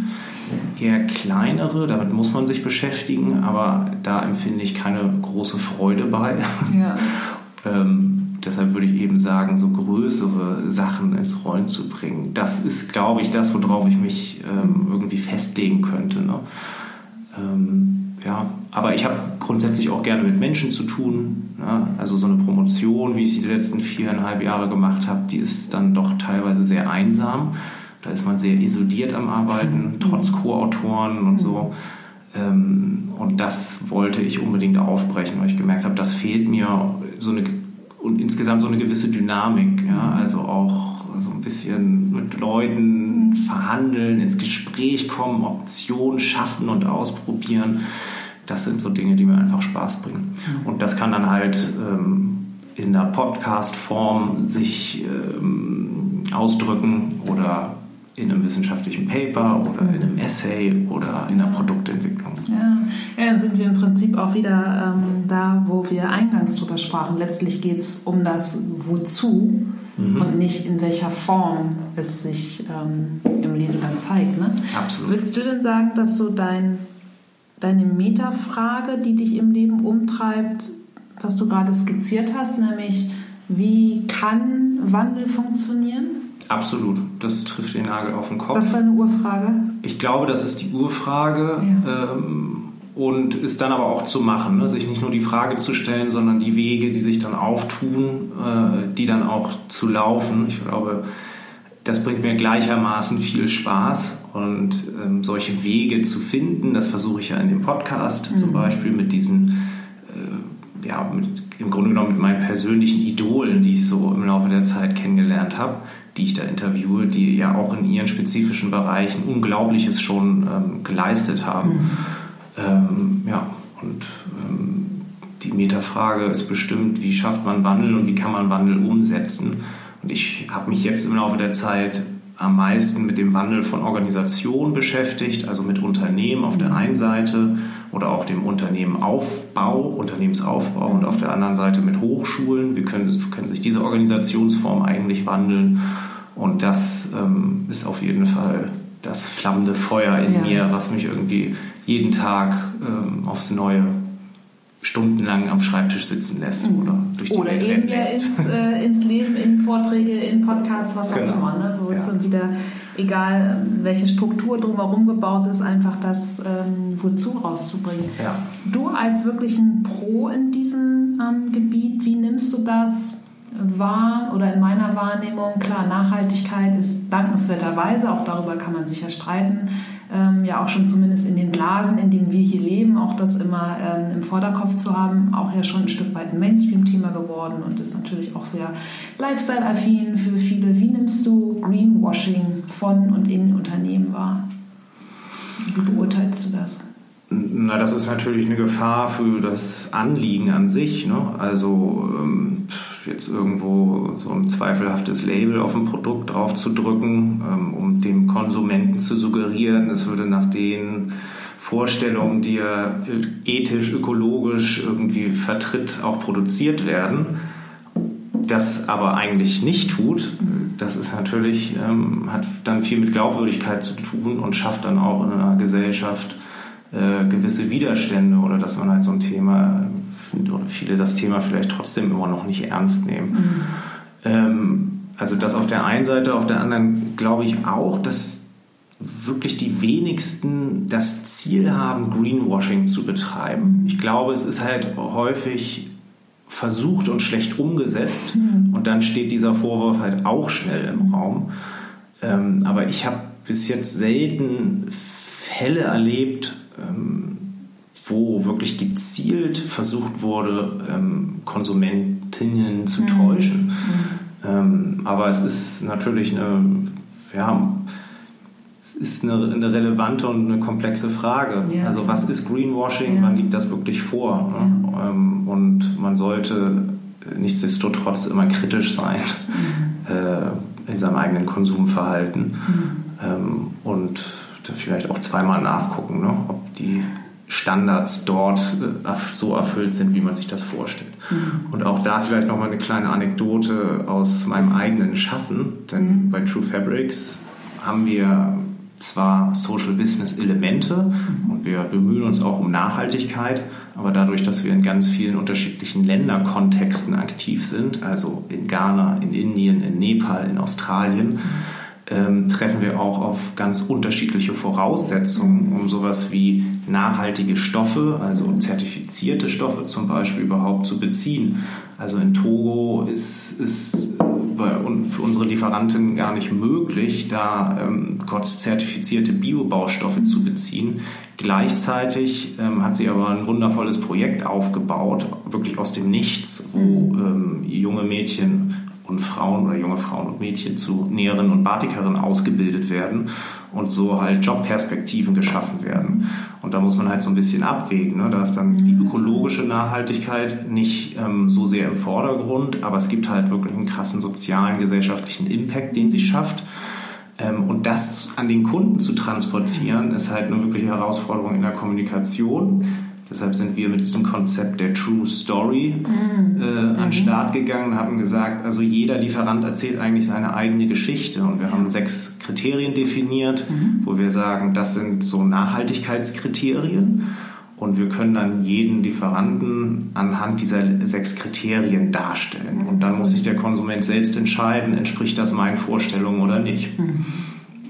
eher kleinere, damit muss man sich beschäftigen, aber da empfinde ich keine große Freude bei. Ja. ähm, deshalb würde ich eben sagen, so größere Sachen ins Rollen zu bringen, das ist, glaube ich, das, worauf ich mich ähm, irgendwie festlegen könnte. Ne? Ähm, ja, aber ich habe grundsätzlich auch gerne mit Menschen zu tun. Ne? Also so eine Promotion, wie ich sie die letzten viereinhalb Jahre gemacht habe, die ist dann doch teilweise sehr einsam. Da ist man sehr isoliert am Arbeiten, trotz Co-Autoren und so. Ähm, und das wollte ich unbedingt aufbrechen, weil ich gemerkt habe, das fehlt mir so eine und insgesamt so eine gewisse Dynamik. Ja? Also auch so ein bisschen mit Leuten verhandeln, ins Gespräch kommen, Optionen schaffen und ausprobieren. Das sind so Dinge, die mir einfach Spaß bringen. Und das kann dann halt ähm, in der Podcast-Form sich ähm, ausdrücken oder in einem wissenschaftlichen Paper oder in einem Essay oder in einer Produktentwicklung. Ja, ja dann sind wir im Prinzip auch wieder ähm, da, wo wir eingangs drüber sprachen. Letztlich geht es um das Wozu mhm. und nicht in welcher Form es sich ähm, im Leben dann zeigt. Ne? Absolut. Würdest du denn sagen, dass so dein, deine Metafrage, die dich im Leben umtreibt, was du gerade skizziert hast, nämlich wie kann Wandel funktionieren? Absolut, das trifft den Nagel auf den Kopf. Ist das deine Urfrage? Ich glaube, das ist die Urfrage ja. ähm, und ist dann aber auch zu machen, ne? sich nicht nur die Frage zu stellen, sondern die Wege, die sich dann auftun, äh, die dann auch zu laufen. Ich glaube, das bringt mir gleichermaßen viel Spaß und ähm, solche Wege zu finden, das versuche ich ja in dem Podcast mhm. zum Beispiel mit diesen äh, ja, mit, im Grunde genommen mit meinen persönlichen Idolen, die ich so im Laufe der Zeit kennengelernt habe, die ich da interviewe, die ja auch in ihren spezifischen Bereichen Unglaubliches schon ähm, geleistet haben. Mhm. Ähm, ja, und ähm, die Metafrage ist bestimmt, wie schafft man Wandel und wie kann man Wandel umsetzen. Und ich habe mich jetzt im Laufe der Zeit am meisten mit dem Wandel von Organisationen beschäftigt, also mit Unternehmen auf der einen Seite oder auch dem Unternehmenaufbau, Unternehmensaufbau und auf der anderen Seite mit Hochschulen. Wie können, können sich diese Organisationsformen eigentlich wandeln? Und das ähm, ist auf jeden Fall das flammende Feuer in ja. mir, was mich irgendwie jeden Tag ähm, aufs Neue stundenlang am Schreibtisch sitzen lässt mhm. oder durch die oder Welt eben lässt. Ins, äh, ins Leben, in Vorträge, in Podcasts, was genau. auch immer, ne? wo ja. es dann wieder, egal welche Struktur drumherum gebaut ist, einfach das ähm, wozu rauszubringen. Ja. Du als wirklich ein Pro in diesem ähm, Gebiet, wie nimmst du das wahr oder in meiner Wahrnehmung? Klar, Nachhaltigkeit ist dankenswerterweise, auch darüber kann man sicher streiten, ähm, ja auch schon zumindest in den Blasen, in denen wir hier leben, auch das immer ähm, im Vorderkopf zu haben, auch ja schon ein Stück weit ein Mainstream-Thema geworden und ist natürlich auch sehr lifestyle-affin für viele. Wie nimmst du Greenwashing von und in Unternehmen wahr? Wie beurteilst du das? Na, das ist natürlich eine Gefahr für das Anliegen an sich. Ne? Also ähm, jetzt irgendwo so ein zweifelhaftes Label auf ein Produkt drauf zu drücken, ähm, dem Konsumenten zu suggerieren, es würde nach den Vorstellungen, die er ethisch, ökologisch irgendwie vertritt, auch produziert werden. Das aber eigentlich nicht tut, das ist natürlich, ähm, hat dann viel mit Glaubwürdigkeit zu tun und schafft dann auch in einer Gesellschaft äh, gewisse Widerstände oder dass man halt so ein Thema oder viele das Thema vielleicht trotzdem immer noch nicht ernst nehmen. Mhm. Ähm, also das auf der einen Seite, auf der anderen glaube ich auch, dass wirklich die wenigsten das Ziel haben, Greenwashing zu betreiben. Ich glaube, es ist halt häufig versucht und schlecht umgesetzt mhm. und dann steht dieser Vorwurf halt auch schnell im Raum. Ähm, aber ich habe bis jetzt selten Fälle erlebt, ähm, wo wirklich gezielt versucht wurde, ähm, Konsumentinnen zu mhm. täuschen. Mhm. Ähm, aber es ist natürlich eine, ja, es ist eine, eine relevante und eine komplexe Frage. Ja. Also was ist Greenwashing? Ja. Wann liegt das wirklich vor? Ne? Ja. Ähm, und man sollte nichtsdestotrotz immer kritisch sein mhm. äh, in seinem eigenen Konsumverhalten. Mhm. Ähm, und vielleicht auch zweimal nachgucken, ne, ob die Standards dort äh, so erfüllt sind, wie man sich das vorstellt. Mhm. Und auch da vielleicht nochmal eine kleine Anekdote aus meinem eigenen Schaffen, denn mhm. bei True Fabrics haben wir zwar Social Business Elemente mhm. und wir bemühen uns auch um Nachhaltigkeit, aber dadurch, dass wir in ganz vielen unterschiedlichen Länderkontexten aktiv sind, also in Ghana, in Indien, in Nepal, in Australien, mhm ähm, treffen wir auch auf ganz unterschiedliche Voraussetzungen, um sowas wie nachhaltige Stoffe, also zertifizierte Stoffe zum Beispiel überhaupt zu beziehen. Also in Togo ist, es für unsere Lieferanten gar nicht möglich, da ähm, zertifizierte Biobaustoffe zu beziehen. Gleichzeitig ähm, hat sie aber ein wundervolles Projekt aufgebaut, wirklich aus dem Nichts, wo ähm, junge Mädchen und Frauen oder junge Frauen und Mädchen zu Näherinnen und Batikerinnen ausgebildet werden und so halt Jobperspektiven geschaffen werden. Und da muss man halt so ein bisschen abwägen. Ne? Da ist dann die mhm. ökologische Nachhaltigkeit nicht ähm, so sehr im Vordergrund, aber es gibt halt wirklich einen krassen sozialen, gesellschaftlichen Impact, den sie schafft. Ähm, und das an den Kunden zu transportieren, ist halt eine wirkliche Herausforderung in der Kommunikation Deshalb sind wir mit diesem Konzept der True Story mhm. äh, an den mhm. Start gegangen und haben gesagt, also jeder Lieferant erzählt eigentlich seine eigene Geschichte. Und wir haben sechs Kriterien definiert, mhm. wo wir sagen, das sind so Nachhaltigkeitskriterien. Und wir können dann jeden Lieferanten anhand dieser sechs Kriterien darstellen. Und dann muss sich der Konsument selbst entscheiden, entspricht das meinen Vorstellungen oder nicht. Mhm.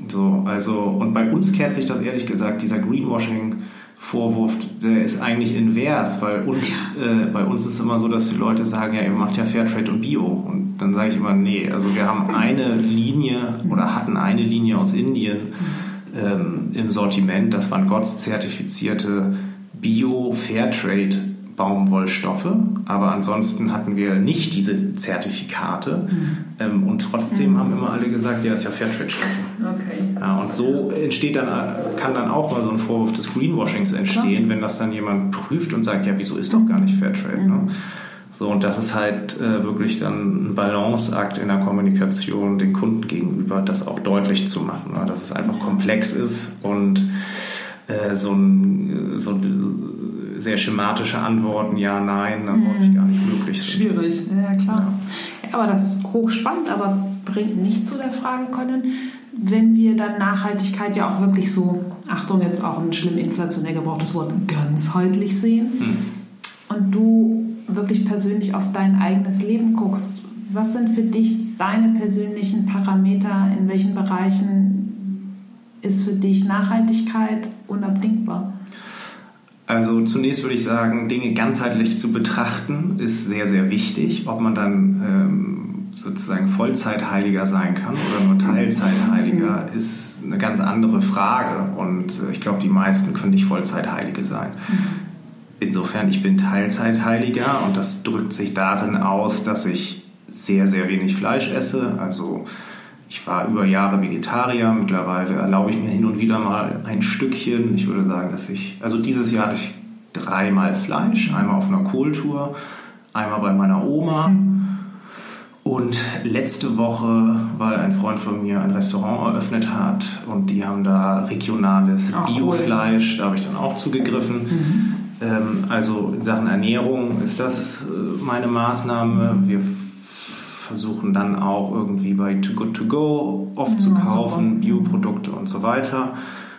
So, also, und bei uns kehrt sich das ehrlich gesagt, dieser Greenwashing Vorwurf, der ist eigentlich invers, weil uns, äh, bei uns ist es immer so, dass die Leute sagen, ja, ihr macht ja Fairtrade und Bio. Und dann sage ich immer, nee, also wir haben eine Linie oder hatten eine Linie aus Indien ähm, im Sortiment, das waren GOTS zertifizierte Bio-Fairtrade Baumwollstoffe, aber ansonsten hatten wir nicht diese Zertifikate mhm. ähm, und trotzdem mhm. haben immer alle gesagt, ja, ist ja Fairtrade-Stoffe. Okay. Ja, und so entsteht dann, kann dann auch mal so ein Vorwurf des Greenwashings entstehen, ja. wenn das dann jemand prüft und sagt, ja, wieso ist doch gar nicht Fairtrade? Mhm. Ne? So, und das ist halt äh, wirklich dann ein Balanceakt in der Kommunikation den Kunden gegenüber, das auch deutlich zu machen, ne? dass es einfach komplex ist und äh, so ein, so ein sehr schematische Antworten, ja, nein, dann häufig mhm. gar nicht möglich sind. Schwierig, ja klar. Ja. Aber das ist hochspannend, aber bringt nicht zu der Frage, können, wenn wir dann Nachhaltigkeit ja auch wirklich so, Achtung, jetzt auch ein schlimm inflationär gebrauchtes Wort, ganzheitlich sehen mhm. und du wirklich persönlich auf dein eigenes Leben guckst, was sind für dich deine persönlichen Parameter, in welchen Bereichen ist für dich Nachhaltigkeit unabdingbar? Also zunächst würde ich sagen, Dinge ganzheitlich zu betrachten ist sehr, sehr wichtig. Ob man dann ähm, sozusagen Vollzeitheiliger sein kann oder nur Teilzeitheiliger, mhm. ist eine ganz andere Frage. Und äh, ich glaube, die meisten können nicht Vollzeitheilige sein. Mhm. Insofern, ich bin Teilzeitheiliger und das drückt sich darin aus, dass ich sehr, sehr wenig Fleisch esse. Also ich war über Jahre Vegetarier, mittlerweile erlaube ich mir hin und wieder mal ein Stückchen. Ich würde sagen, dass ich, also dieses Jahr hatte ich dreimal Fleisch, einmal auf einer Kohltour, einmal bei meiner Oma. Und letzte Woche, weil ein Freund von mir ein Restaurant eröffnet hat und die haben da regionales. Biofleisch, da habe ich dann auch zugegriffen. Mhm. Ähm, also in Sachen Ernährung ist das äh, meine Maßnahme. Wir versuchen dann auch irgendwie bei Too Good To Go oft zu Ja, kaufen, super. Bioprodukte und so weiter.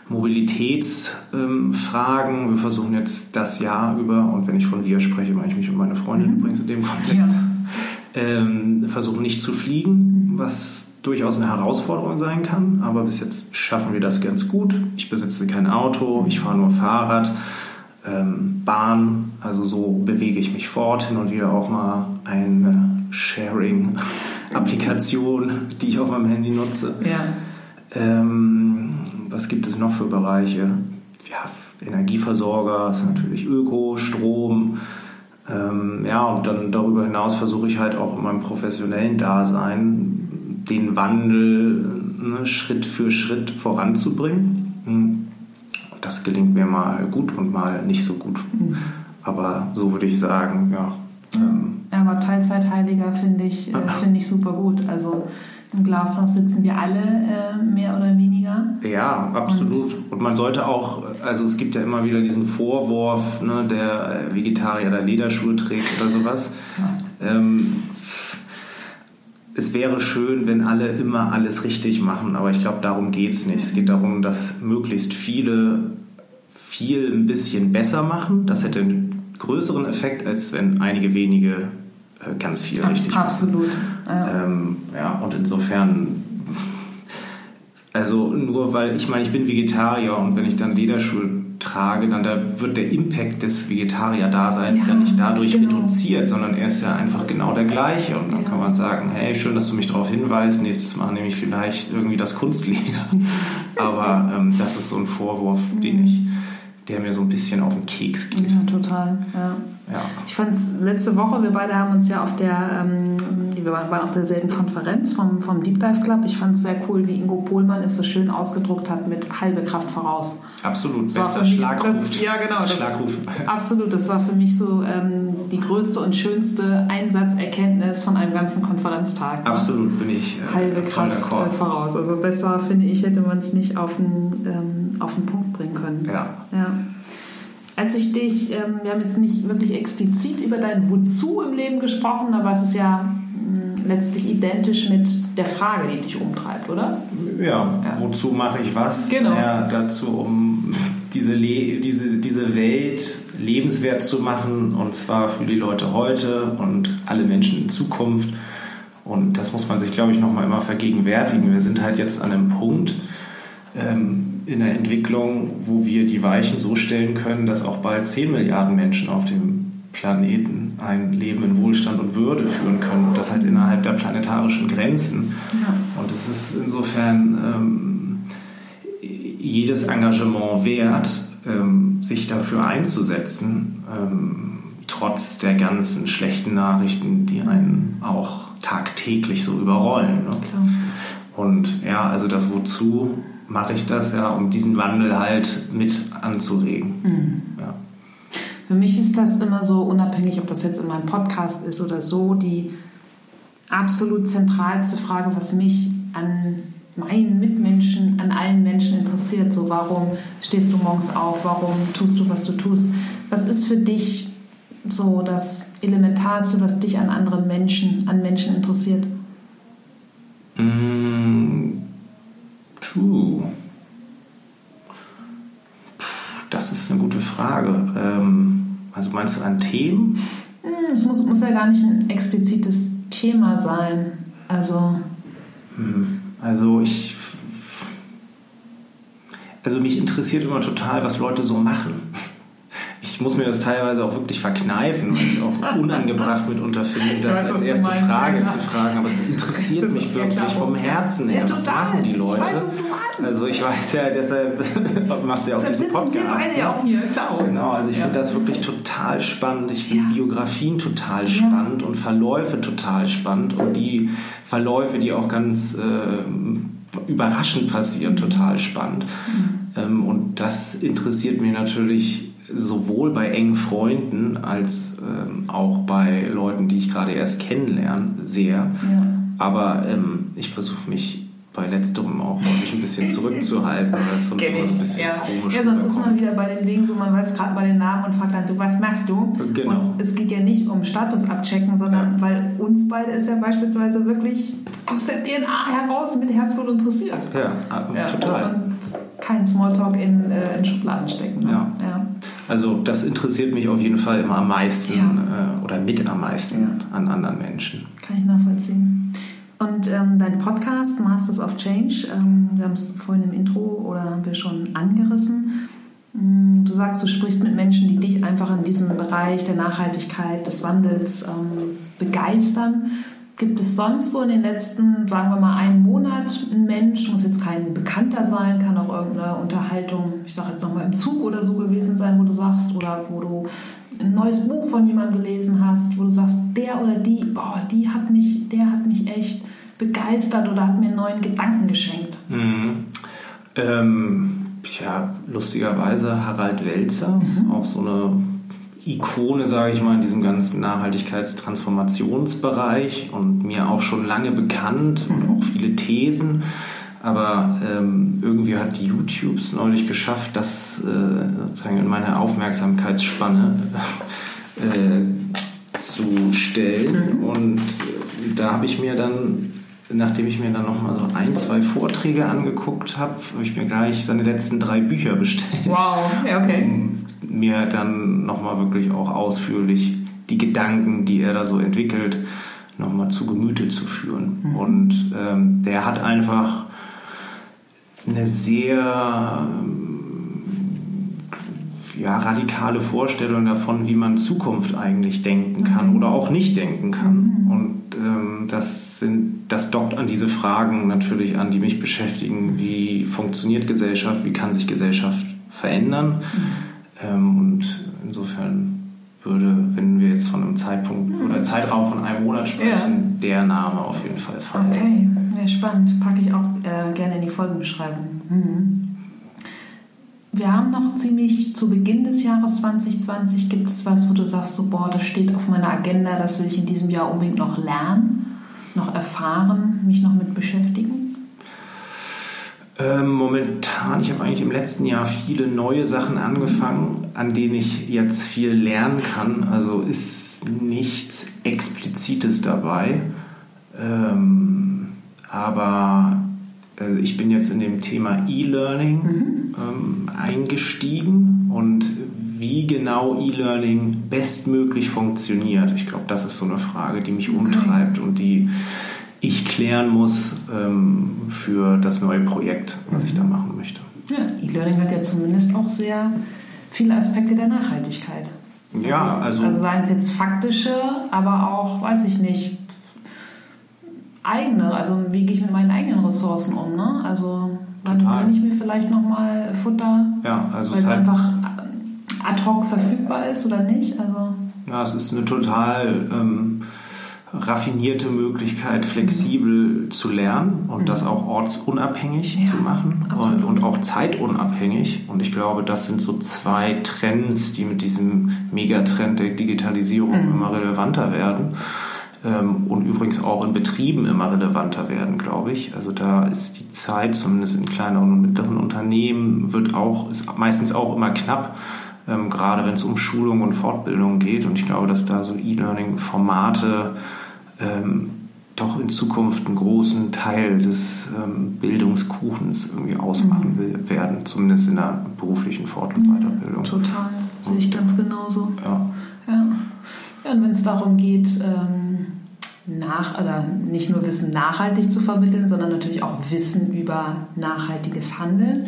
Mobilitätsfragen. Ähm, wir versuchen jetzt das Jahr über, und wenn ich von wir spreche, meine ich mich und meine Freundin übrigens in dem Kontext, Ja. ähm, versuchen nicht zu fliegen, was durchaus eine Herausforderung sein kann, aber bis jetzt schaffen wir das ganz gut. Ich besitze kein Auto, ich fahre nur Fahrrad, ähm, Bahn, also so bewege ich mich fort, hin und wieder auch mal eine Sharing-Applikation, die ich auf meinem Handy nutze. Ja. Ähm, was gibt es noch für Bereiche? Ja, Energieversorger ist natürlich Öko, Strom. Ähm, ja, und dann darüber hinaus versuche ich halt auch in meinem professionellen Dasein den Wandel ne, Schritt für Schritt voranzubringen. Hm. Das gelingt mir mal gut und mal nicht so gut. Aber so würde ich sagen, ja. Ähm, Ja, aber Teilzeitheiliger finde ich, äh, finde ich super gut. Also im Glashaus sitzen wir alle äh, mehr oder weniger. Ja, absolut. Und man sollte auch, also es gibt ja immer wieder diesen Vorwurf, ne, der Vegetarier der Lederschuhe trägt oder sowas. Ähm, es wäre schön, wenn alle immer alles richtig machen, aber ich glaube, darum geht es nicht. Es geht darum, dass möglichst viele viel ein bisschen besser machen. Das hätte einen größeren Effekt, als wenn einige wenige ganz viel richtig. Absolut. Ja. Ähm, ja, und insofern, also nur weil, ich meine, ich bin Vegetarier und wenn ich dann Lederschuhe trage, dann da wird der Impact des Vegetarier-Daseins ja, Ja, nicht dadurch genau. reduziert, sondern er ist ja einfach genau der gleiche. Und dann Ja. kann man sagen, hey, schön, dass du mich darauf hinweist, nächstes Mal nehme ich vielleicht irgendwie das Kunstleder. Aber ähm, das ist so ein Vorwurf, den ich, der mir so ein bisschen auf den Keks geht. ja, total. Ja. Ja. Ich fand es letzte Woche, wir beide haben uns ja auf der, ähm, wir waren waren auf derselben Konferenz vom, vom Deep Dive Club. Ich fand es sehr cool, wie Ingo Pohlmann es so schön ausgedruckt hat mit halbe Kraft voraus. Absolut, Das bester mich- Schlagruf. Das, ja, genau. Das, Schlagruf. Absolut, das war für mich so ähm, die größte und schönste Einsatzerkenntnis von einem ganzen Konferenztag. Absolut bin ich äh, Halbe Kraft äh, voraus. Also besser, finde ich, hätte man es nicht auf den, ähm, auf den Punkt bringen können. Ja. Ja. Als ich dich, ähm, wir haben jetzt nicht wirklich explizit über dein Wozu im Leben gesprochen, aber es ist ja letztlich identisch mit der Frage, die dich umtreibt, oder? Ja, Ja. wozu mache ich was? Genau. Ja, dazu, um diese, Le diese, diese Welt lebenswert zu machen und zwar für die Leute heute und alle Menschen in Zukunft. Und das muss man sich, glaube ich, nochmal immer vergegenwärtigen. Wir sind halt jetzt an einem Punkt ähm, in der Entwicklung, wo wir die Weichen so stellen können, dass auch bald 10 Milliarden Menschen auf dem Planeten ein Leben in Wohlstand und Würde führen können. Und das halt innerhalb der planetarischen Grenzen. Ja. Und es ist insofern ähm, jedes Engagement wert, ähm, sich dafür einzusetzen, ähm, trotz der ganzen schlechten Nachrichten, die einen auch tagtäglich so überrollen. Ne? Und ja, also das Wozu mache ich das ja, um diesen Wandel halt mit anzuregen. Ja. Für mich ist das immer so, unabhängig, ob das jetzt in meinem Podcast ist oder so, die absolut zentralste Frage, was mich an meinen Mitmenschen, an allen Menschen interessiert. So, warum stehst du morgens auf? Warum tust du, was du tust? Was ist für dich so das Elementarste, was dich an anderen Menschen, an Menschen interessiert? Mm, Puh. Das ist eine gute Frage. Also meinst du an Themen? Hm, Es muss, muss ja gar nicht ein explizites Thema sein. Also, Hm, Also ich. Also mich interessiert immer total, was Leute so machen. Ich muss mir das teilweise auch wirklich verkneifen, weil ich es auch unangebracht mitunter finde, das weiß, als erste meinst, Frage ja, zu fragen. Aber es interessiert das mich wirklich vom Herzen her. Ja, was machen die Leute? Ich weiß, also ich weiß ja, deshalb machst du ja auch diesen Podcast. Wir ne? auch hier, klar. Genau, also ich ja. finde das wirklich total spannend. Ich finde Biografien total spannend und Verläufe total spannend. Und die Verläufe, die auch ganz äh, überraschend passieren, total spannend. Mhm. Ähm, und das interessiert mich natürlich sowohl bei engen Freunden als ähm, auch bei Leuten, die ich gerade erst kennenlerne, sehr. Ja. Aber ähm, ich versuche mich bei letzterem auch häufig ein bisschen zurückzuhalten, weil es sonst immer so ein bisschen ja. komisch Ja, sonst ist man wieder bei dem Ding, so man weiß gerade mal den Namen und fragt dann so, was machst du? Genau. Und es geht ja nicht um Status abchecken, sondern ja. weil uns beide ist ja beispielsweise wirklich aus der DNA heraus mit Herzblut interessiert. Ja, ja total. Und kein Smalltalk in, äh, in Schubladen stecken. Ne? Ja. ja. Also das interessiert mich auf jeden Fall immer am meisten äh, oder mit am meisten an anderen Menschen. Kann ich nachvollziehen. Und ähm, dein Podcast Masters of Change, ähm, wir haben es vorhin im Intro oder haben wir schon angerissen. Mm, du sagst, du sprichst mit Menschen, die dich einfach in diesem Bereich der Nachhaltigkeit, des Wandels ähm, begeistern. Gibt es sonst so in den letzten, sagen wir mal, einen Monat einen Mensch, muss jetzt kein Bekannter sein, kann auch irgendeine Unterhaltung, ich sage jetzt nochmal im Zug oder so gewesen sein, wo du sagst, oder wo du ein neues Buch von jemandem gelesen hast, wo du sagst, der oder die, boah, die hat mich, der hat mich echt begeistert oder hat mir einen neuen Gedanken geschenkt? Mhm. Ähm, ja, lustigerweise Harald Welzer, mhm. auch so eine Ikone, sage ich mal, in diesem ganzen Nachhaltigkeitstransformationsbereich und mir auch schon lange bekannt und mhm. auch viele Thesen. Aber ähm, irgendwie hat YouTube es neulich geschafft, das äh, sozusagen in meine Aufmerksamkeitsspanne äh, zu stellen. Mhm. Und äh, da habe ich mir dann nachdem ich mir dann nochmal so ein, zwei Vorträge angeguckt habe, habe ich mir gleich seine letzten drei Bücher bestellt. Wow, ja, okay. Um mir dann nochmal wirklich auch ausführlich die Gedanken, die er da so entwickelt, nochmal zu Gemüte zu führen. Mhm. Und ähm, der hat einfach eine sehr ja, radikale Vorstellung davon, wie man Zukunft eigentlich denken kann mhm. oder auch nicht denken kann. Mhm. Und ähm, das, sind, das dockt an diese Fragen natürlich an, die mich beschäftigen. Wie funktioniert Gesellschaft? Wie kann sich Gesellschaft verändern? Mhm. Ähm, und insofern würde, wenn wir jetzt von einem Zeitpunkt mhm. oder Zeitraum von einem Monat sprechen, ja. der Name auf jeden Fall fallen. Okay, ja, spannend. Packe ich auch äh, gerne in die Folgenbeschreibung. Wir haben noch ziemlich zu Beginn des Jahres 2020. Gibt es was, wo du sagst, so, boah, das steht auf meiner Agenda, das will ich in diesem Jahr unbedingt noch lernen, noch erfahren, mich noch mit beschäftigen? Ähm, momentan, ich habe eigentlich im letzten Jahr viele neue Sachen angefangen, an denen ich jetzt viel lernen kann. Also ist nichts Explizites dabei. Ähm, aber äh, ich bin jetzt in dem Thema E-Learning mhm. ähm, eingestiegen und wie genau E-Learning bestmöglich funktioniert. Ich glaube, das ist so eine Frage, die mich okay. umtreibt und die ich klären muss ähm, für das neue Projekt, was mhm. ich da machen möchte. Ja, E-Learning hat ja zumindest auch sehr viele Aspekte der Nachhaltigkeit. Ja, also, also seien es jetzt faktische, aber auch, weiß ich nicht, eigene, also wie gehe ich mit meinen eigenen Ressourcen um, ne? Also wann gönne ich mir vielleicht nochmal Futter, ja, also weil es halt einfach ad hoc verfügbar ist oder nicht? Also ja, es ist eine total ähm, raffinierte Möglichkeit, flexibel mhm. zu lernen und mhm. das auch ortsunabhängig ja, zu machen und, und, auch zeitunabhängig. Und ich glaube, das sind so zwei Trends, die mit diesem Megatrend der Digitalisierung mhm. immer relevanter werden ähm, und übrigens auch in Betrieben immer relevanter werden, glaube ich. Also da ist die Zeit, zumindest in kleineren und mittleren Unternehmen, wird auch, ist meistens auch immer knapp, ähm, gerade wenn es um Schulung und Fortbildung geht. Und ich glaube, dass da so E-Learning-Formate ähm, doch in Zukunft einen großen Teil des ähm, Bildungskuchens irgendwie ausmachen mhm. werden, zumindest in der beruflichen Fort- und mhm. Weiterbildung. Total, sehe ich ganz genauso. Ja. ja. ja und wenn es darum geht, ähm, nach oder nicht nur Wissen nachhaltig zu vermitteln, sondern natürlich auch Wissen über nachhaltiges Handeln.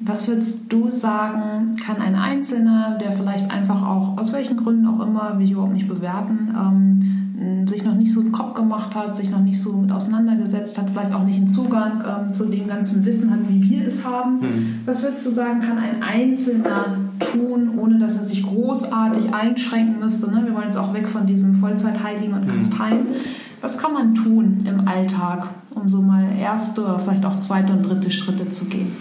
Was würdest du sagen, kann ein Einzelner, der vielleicht einfach auch, aus welchen Gründen auch immer, will ich überhaupt nicht bewerten, ähm, sich noch nicht so einen Kopf gemacht hat, sich noch nicht so mit auseinandergesetzt hat, vielleicht auch nicht einen Zugang ähm, zu dem ganzen Wissen hat, wie wir es haben. Mhm. Was würdest du sagen, kann ein Einzelner tun, ohne dass er sich großartig einschränken müsste? Ne? Wir wollen jetzt auch weg von diesem Vollzeitheiligen und Kasteien. Mhm. Was kann man tun im Alltag, um so mal erste oder vielleicht auch zweite und dritte Schritte zu gehen?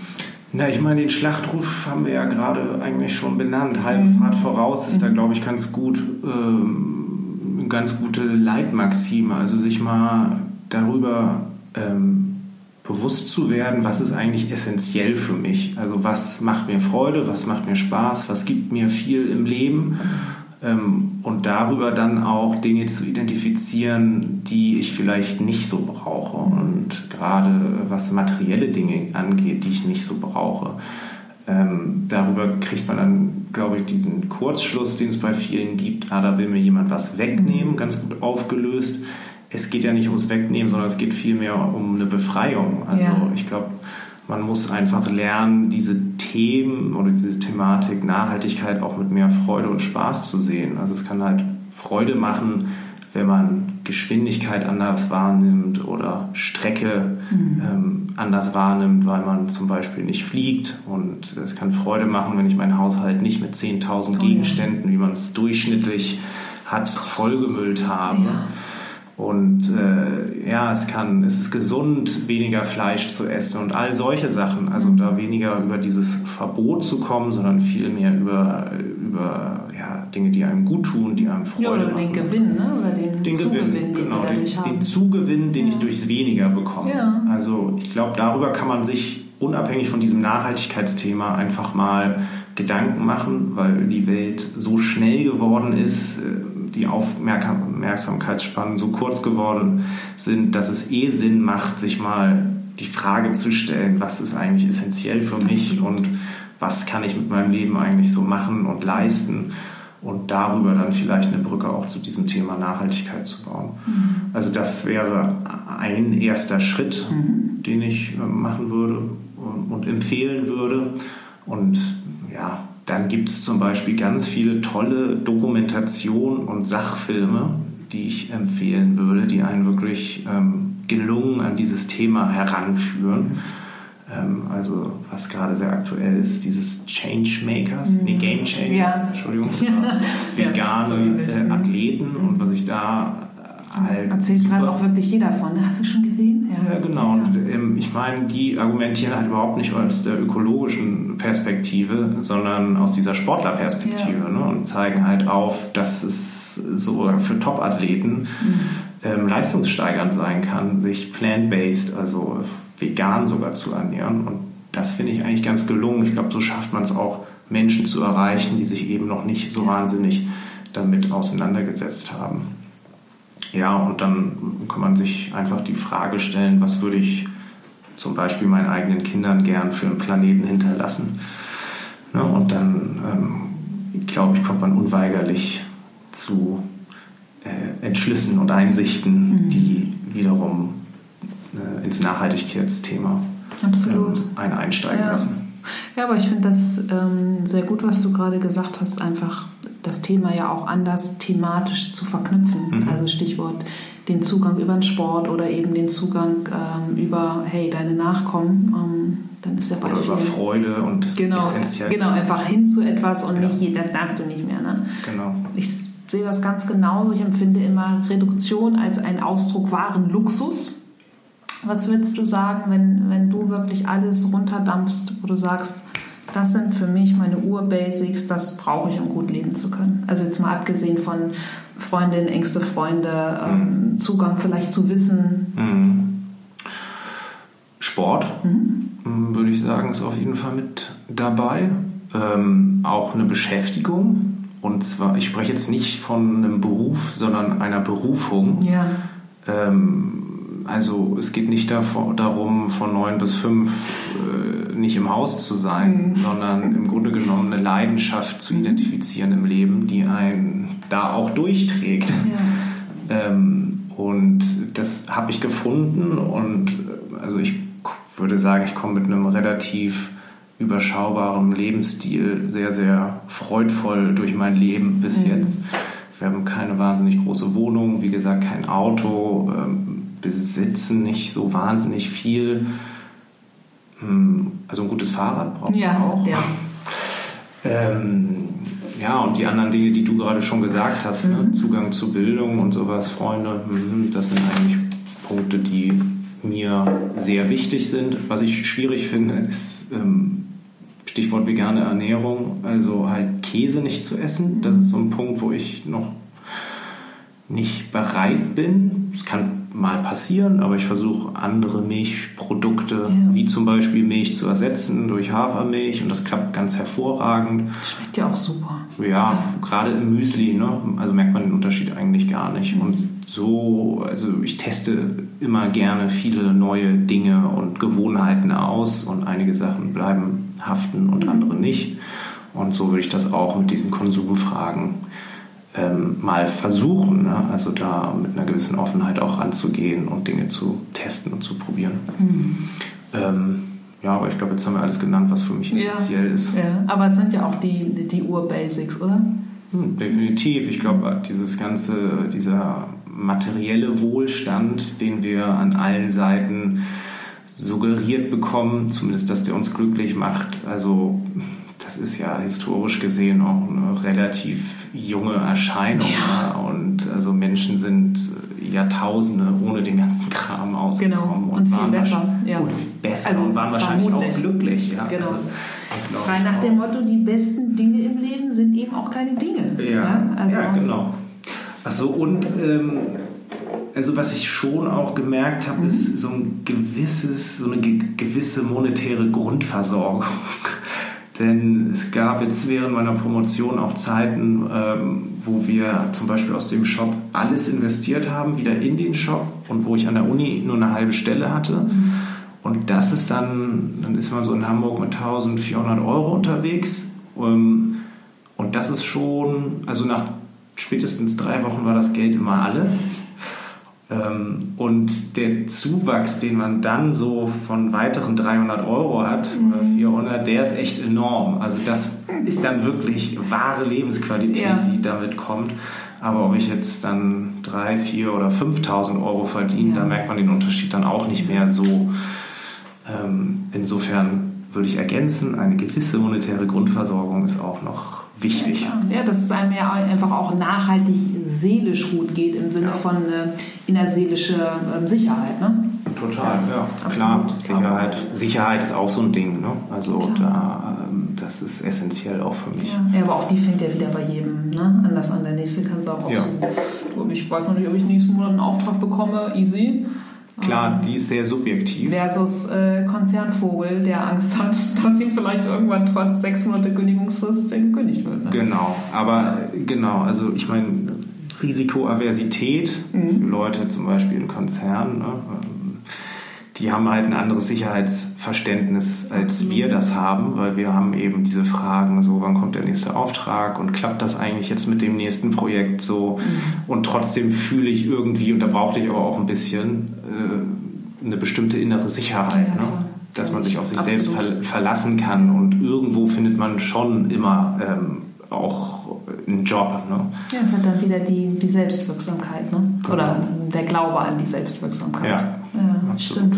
Na, ich meine, den Schlachtruf haben wir ja gerade eigentlich schon benannt. Halbe mhm. Fahrt voraus ist mhm. da, glaube ich, ganz gut, ähm, eine ganz gute Leitmaxime. Also sich mal darüber ähm, bewusst zu werden, was ist eigentlich essentiell für mich. Also was macht mir Freude, was macht mir Spaß, was gibt mir viel im Leben ähm, und darüber dann auch Dinge zu identifizieren, die ich vielleicht nicht so brauche und gerade was materielle Dinge angeht, die ich nicht so brauche. Ähm, darüber kriegt man dann, glaube ich, diesen Kurzschluss, den es bei vielen gibt. Ah, da will mir jemand was wegnehmen, ganz gut aufgelöst. Es geht ja nicht ums Wegnehmen, sondern es geht vielmehr um eine Befreiung. Also ja. ich glaube, man muss einfach lernen, diese Themen oder diese Thematik Nachhaltigkeit auch mit mehr Freude und Spaß zu sehen. Also es kann halt Freude machen, wenn man Geschwindigkeit anders wahrnimmt oder Strecke mhm. ähm, anders wahrnimmt, weil man zum Beispiel nicht fliegt. Und es kann Freude machen, wenn ich meinen Haushalt nicht mit 10.000 oh, Gegenständen, ja. wie man es durchschnittlich hat, vollgemüllt habe. Ja und äh, ja, es kann, es ist gesund, weniger Fleisch zu essen und all solche Sachen. Also da weniger über dieses Verbot zu kommen, sondern vielmehr über, über ja, Dinge, die einem gut tun, die einem Freude ja, oder machen. den Gewinn, ne? oder den, den Zugewinn, Gewinn, den genau, den, den, Zugewinn, den ja. ich durchs Weniger bekomme. Ja. Also ich glaube, darüber kann man sich unabhängig von diesem Nachhaltigkeitsthema einfach mal Gedanken machen, weil die Welt so schnell geworden ist äh, die Aufmerksamkeitsspannen so kurz geworden sind, dass es eh Sinn macht, sich mal die Frage zu stellen, was ist eigentlich essentiell für mich und was kann ich mit meinem Leben eigentlich so machen und leisten und darüber dann vielleicht eine Brücke auch zu diesem Thema Nachhaltigkeit zu bauen. Mhm. Also das wäre ein erster Schritt, mhm. den ich äh, machen würde und empfehlen würde. Und ja, dann gibt es zum Beispiel ganz viele tolle Dokumentationen und Sachfilme, die ich empfehlen würde, die einen wirklich ähm, gelungen an dieses Thema heranführen. Ähm, also was gerade sehr aktuell ist, dieses Changemakers, mhm. nee, Game Changers, ja. Entschuldigung, ja. vegane äh, Athleten und was ich da halt. Erzählt gerade auch wirklich jeder von. Hast du schon gesehen? Ja, ja genau. Ja. Und, ähm, ich meine, die argumentieren halt überhaupt nicht aus der ökologischen Perspektive, sondern aus dieser Sportlerperspektive ja. ne? und zeigen halt auf, dass es sogar für Top-Athleten mhm. ähm, leistungssteigernd sein kann, sich plant-based, also vegan sogar zu ernähren. Und das finde ich eigentlich ganz gelungen. Ich glaube, so schafft man es auch, Menschen zu erreichen, die sich eben noch nicht so wahnsinnig damit auseinandergesetzt haben. Ja, und dann kann man sich einfach die Frage stellen, was würde ich zum Beispiel meinen eigenen Kindern gern für einen Planeten hinterlassen. Ne, und dann, ähm, glaube ich, kommt man unweigerlich zu äh, Entschlüssen und Einsichten, mhm. die wiederum äh, ins Nachhaltigkeitsthema ähm, einen einsteigen ja. lassen. Ja, aber ich finde das ähm, sehr gut, was du gerade gesagt hast, einfach das Thema ja auch anders thematisch zu verknüpfen. Mhm. Also Stichwort den Zugang über den Sport oder eben den Zugang ähm, über, hey, deine Nachkommen. Ähm, dann ist der bei oder über Freude und genau, essentiell. Genau, einfach hin zu etwas und ja. nicht, das darfst du nicht mehr. Ne? Genau. Ich sehe das ganz genauso. Ich empfinde immer Reduktion als einen Ausdruck wahren Luxus. Was würdest du sagen, wenn, wenn du wirklich alles runterdampfst, wo du sagst, das sind für mich meine Urbasics, das brauche ich, um gut leben zu können. Also jetzt mal abgesehen von Freundinnen, engste Freunde, ähm, mhm. Zugang vielleicht zu Wissen. Mhm. Sport, mhm. Mm, würde ich sagen, ist auf jeden Fall mit dabei. Ähm, auch eine Beschäftigung. Und zwar, ich spreche jetzt nicht von einem Beruf, sondern einer Berufung. Ja. Ähm, also es geht nicht darum, von neun bis fünf äh, nicht im Haus zu sein, mhm. sondern im Grunde genommen eine Leidenschaft zu identifizieren im Leben, die einen da auch durchträgt. Ja. Ähm, und das habe ich gefunden und also ich würde sagen, ich komme mit einem relativ überschaubarem Lebensstil sehr, sehr freudvoll durch mein Leben bis mhm. jetzt. Wir haben keine wahnsinnig große Wohnung, wie gesagt, kein Auto, ähm, besitzen nicht so wahnsinnig viel. Hm, also ein gutes Fahrrad brauchen ja, wir auch. Ja. Ähm, ja, und die anderen Dinge, die du gerade schon gesagt hast, ne? mhm. ne? Zugang zu Bildung und sowas, Freunde, mh, das sind eigentlich Punkte, die mir sehr wichtig sind. Was ich schwierig finde, ist ähm, Stichwort vegane Ernährung, also halt Käse nicht zu essen. Das ist so ein Punkt, wo ich noch nicht bereit bin. Es kann mal passieren, aber ich versuche andere Milchprodukte, ja. wie zum Beispiel Milch, zu ersetzen durch Hafermilch und das klappt ganz hervorragend. Schmeckt ja auch super. Ja, ja. gerade im Müsli, ne? also merkt man den Unterschied eigentlich gar nicht. Mhm. Und so, also ich teste immer gerne viele neue Dinge und Gewohnheiten aus und einige Sachen bleiben haften und andere nicht. Und so würde ich das auch mit diesen Konsumfragen ähm, mal versuchen, ne? also da mit einer gewissen Offenheit auch ranzugehen und Dinge zu testen und zu probieren. Mhm. Ähm, ja, aber ich glaube, jetzt haben wir alles genannt, was für mich essentiell ja, ist. Ja, aber es sind ja auch die, die Ur-Basics, oder? Hm, definitiv. Ich glaube, dieses ganze, dieser materielle Wohlstand, den wir an allen Seiten suggeriert bekommen, zumindest, dass der uns glücklich macht. Also das ist ja historisch gesehen auch eine relativ junge Erscheinung. Ja. Und also Menschen sind Jahrtausende ohne den ganzen Kram ausgekommen. Genau. Und, und waren besser. Ja. Und besser also und waren wahrscheinlich auch glücklich. Ja. Genau. Also, Frei nach dem Motto, die besten Dinge im Leben sind eben auch keine Dinge. Ja, ja? Also, ja genau. Achso, und ähm, also was ich schon auch gemerkt habe, mhm. ist so ein gewisses, so eine gewisse monetäre Grundversorgung. Denn es gab jetzt während meiner Promotion auch Zeiten, ähm, wo wir zum Beispiel aus dem Shop alles investiert haben, wieder in den Shop und wo ich an der Uni nur eine halbe Stelle hatte. Mhm. Und das ist dann, dann ist man so in Hamburg mit 1400 Euro unterwegs. Ähm, und das ist schon, also nach spätestens drei Wochen war das Geld immer alle. Ähm, und der Zuwachs, den man dann so von weiteren 300 Euro hat mhm. oder 400, der ist echt enorm. Also das ist dann wirklich wahre Lebensqualität, ja. die damit kommt. Aber ob ich jetzt dann 3, 4 oder 5.000 Euro verdiene, ja. da merkt man den Unterschied dann auch nicht mehr so. Ähm, insofern würde ich ergänzen, eine gewisse monetäre Grundversorgung ist auch noch wichtig. Ja, ja, dass es einem ja einfach auch nachhaltig seelisch gut geht im Sinne ja. von äh, innerseelischer äh, Sicherheit. Ne? Total, ja, Absolut. klar. Sicherheit, Sicherheit ist auch so ein Ding. Ne? Also da, ähm, das ist essentiell auch für mich. Ja. ja. aber auch die fängt ja wieder bei jedem ne? anders an. Der nächste kann sagen, auch so, ich weiß noch nicht, ob ich nächsten Monat einen Auftrag bekomme, easy. Klar, die ist sehr subjektiv. Versus äh, Konzernvogel, der Angst hat, dass ihm vielleicht irgendwann trotz sechs Monate Kündigungsfrist gekündigt wird. Ne? Genau, aber genau, also ich meine, Risikoaversität mhm. für Leute zum Beispiel in Konzernen, ne? Die haben halt ein anderes Sicherheitsverständnis, als wir das haben, weil wir haben eben diese Fragen, so wann kommt der nächste Auftrag und klappt das eigentlich jetzt mit dem nächsten Projekt so mhm. und trotzdem fühle ich irgendwie, und da brauchte ich aber auch ein bisschen, äh, eine bestimmte innere Sicherheit, ja, ne? dass man sich auf sich Absolut. selbst ver verlassen kann und irgendwo findet man schon immer ähm, auch einen Job. Ne? Ja, es hat dann wieder die, die Selbstwirksamkeit ne? oder genau. der Glaube an die Selbstwirksamkeit. Ja, ja stimmt.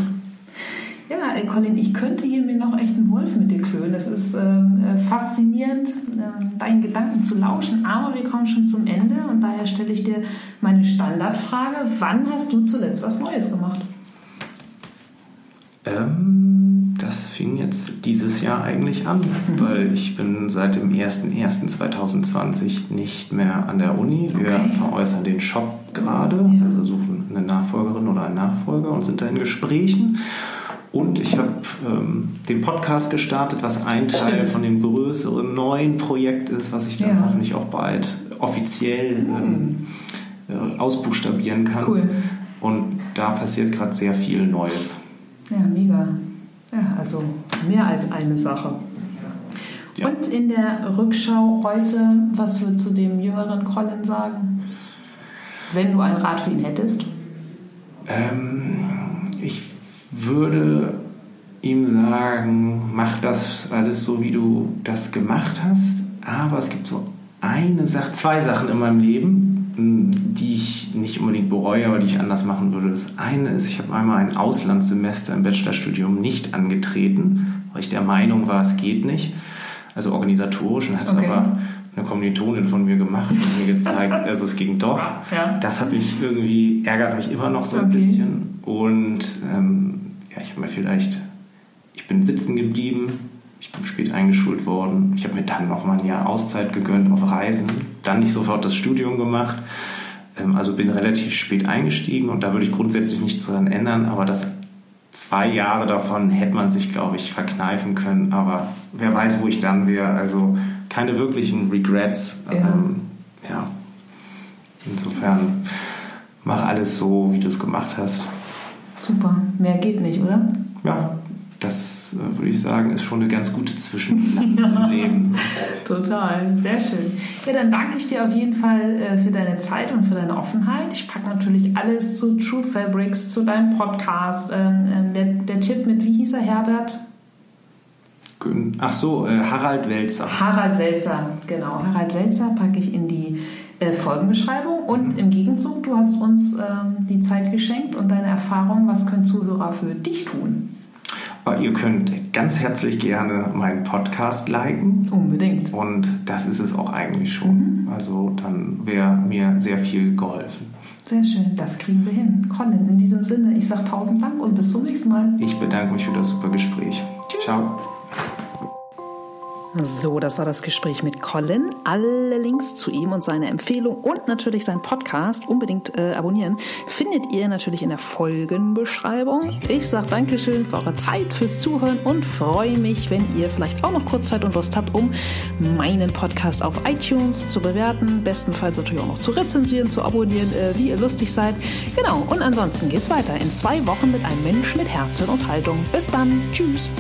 Ja, äh, Colin, ich könnte hier mir noch echt einen Wolf mit dir klönen. Es ist ähm, äh, faszinierend, äh, deinen Gedanken zu lauschen, aber wir kommen schon zum Ende und daher stelle ich dir meine Standardfrage. Wann hast du zuletzt was Neues gemacht? Ähm, das fing jetzt dieses Jahr eigentlich an, mhm. weil ich bin seit dem 01.01.2020 nicht mehr an der Uni. Wir okay. veräußern den Shop gerade, ja. also suchen eine Nachfolgerin oder einen Nachfolger und sind da in Gesprächen. Und ich habe ähm, den Podcast gestartet, was ein Teil von dem größeren neuen Projekt ist, was ich dann ja. hoffentlich auch bald offiziell ähm, äh, ausbuchstabieren kann. Cool. Und da passiert gerade sehr viel Neues. Ja, mega. Ja, also mehr als eine Sache. Ja. Und in der Rückschau heute, was würdest du dem jüngeren Colin sagen, wenn du ein Rat für ihn hättest? Ähm, ich würde ihm sagen, mach das alles so, wie du das gemacht hast. Aber es gibt so eine Sache, zwei Sachen in meinem Leben, die ich nicht unbedingt bereue, aber die ich anders machen würde. Das eine ist, ich habe einmal ein Auslandssemester im Bachelorstudium nicht angetreten, weil ich der Meinung war, es geht nicht. Also organisatorisch und hat es okay. aber eine Kommilitonin von mir gemacht und mir gezeigt, also es ging doch. Ja. Das hat mich irgendwie, ärgert mich immer noch so ein okay. bisschen. Und ähm, ja, ich habe mir vielleicht ich bin sitzen geblieben, ich bin spät eingeschult worden. Ich habe mir dann noch mal ein Jahr Auszeit gegönnt auf Reisen, dann nicht sofort das Studium gemacht. Ähm, also bin relativ spät eingestiegen und da würde ich grundsätzlich nichts daran ändern, aber das zwei Jahre davon hätte man sich, glaube ich, verkneifen können. Aber wer weiß, wo ich dann wäre. Also keine wirklichen Regrets. Ja. Ähm, ja. Insofern mach alles so, wie du es gemacht hast. Super. Mehr geht nicht, oder? Ja, das äh, würde ich sagen, ist schon eine ganz gute Zwischenbilanz im Leben. Total, sehr schön. Ja, dann danke ich dir auf jeden Fall äh, für deine Zeit und für deine Offenheit. Ich packe natürlich alles zu True Fabrics, zu deinem Podcast. Ähm, ähm, der, der Tipp mit, wie hieß er, Herbert? Ach so, äh, Harald Welzer. Harald Welzer, genau. Harald Welzer packe ich in die Folgenbeschreibung. Und mhm. im Gegenzug, du hast uns ähm, die Zeit geschenkt und deine Erfahrung. Was können Zuhörer für dich tun? Ihr könnt ganz herzlich gerne meinen Podcast liken. Unbedingt. Und das ist es auch eigentlich schon. Mhm. Also dann wäre mir sehr viel geholfen. Sehr schön, das kriegen wir hin. Colin, in diesem Sinne, ich sage tausend Dank und bis zum nächsten Mal. Ich bedanke mich für das super Gespräch. Tschüss. Ciao. So, das war das Gespräch mit Colin. Alle Links zu ihm und seine Empfehlung und natürlich sein Podcast unbedingt äh, abonnieren findet ihr natürlich in der Folgenbeschreibung. Ich sage Dankeschön für eure Zeit, fürs Zuhören und freue mich, wenn ihr vielleicht auch noch kurz Zeit und Lust habt, um meinen Podcast auf iTunes zu bewerten. Bestenfalls natürlich auch noch zu rezensieren, zu abonnieren, äh, wie ihr lustig seid. Genau, und ansonsten geht's weiter in zwei Wochen mit einem Mensch mit Herz und Haltung. Bis dann. Tschüss.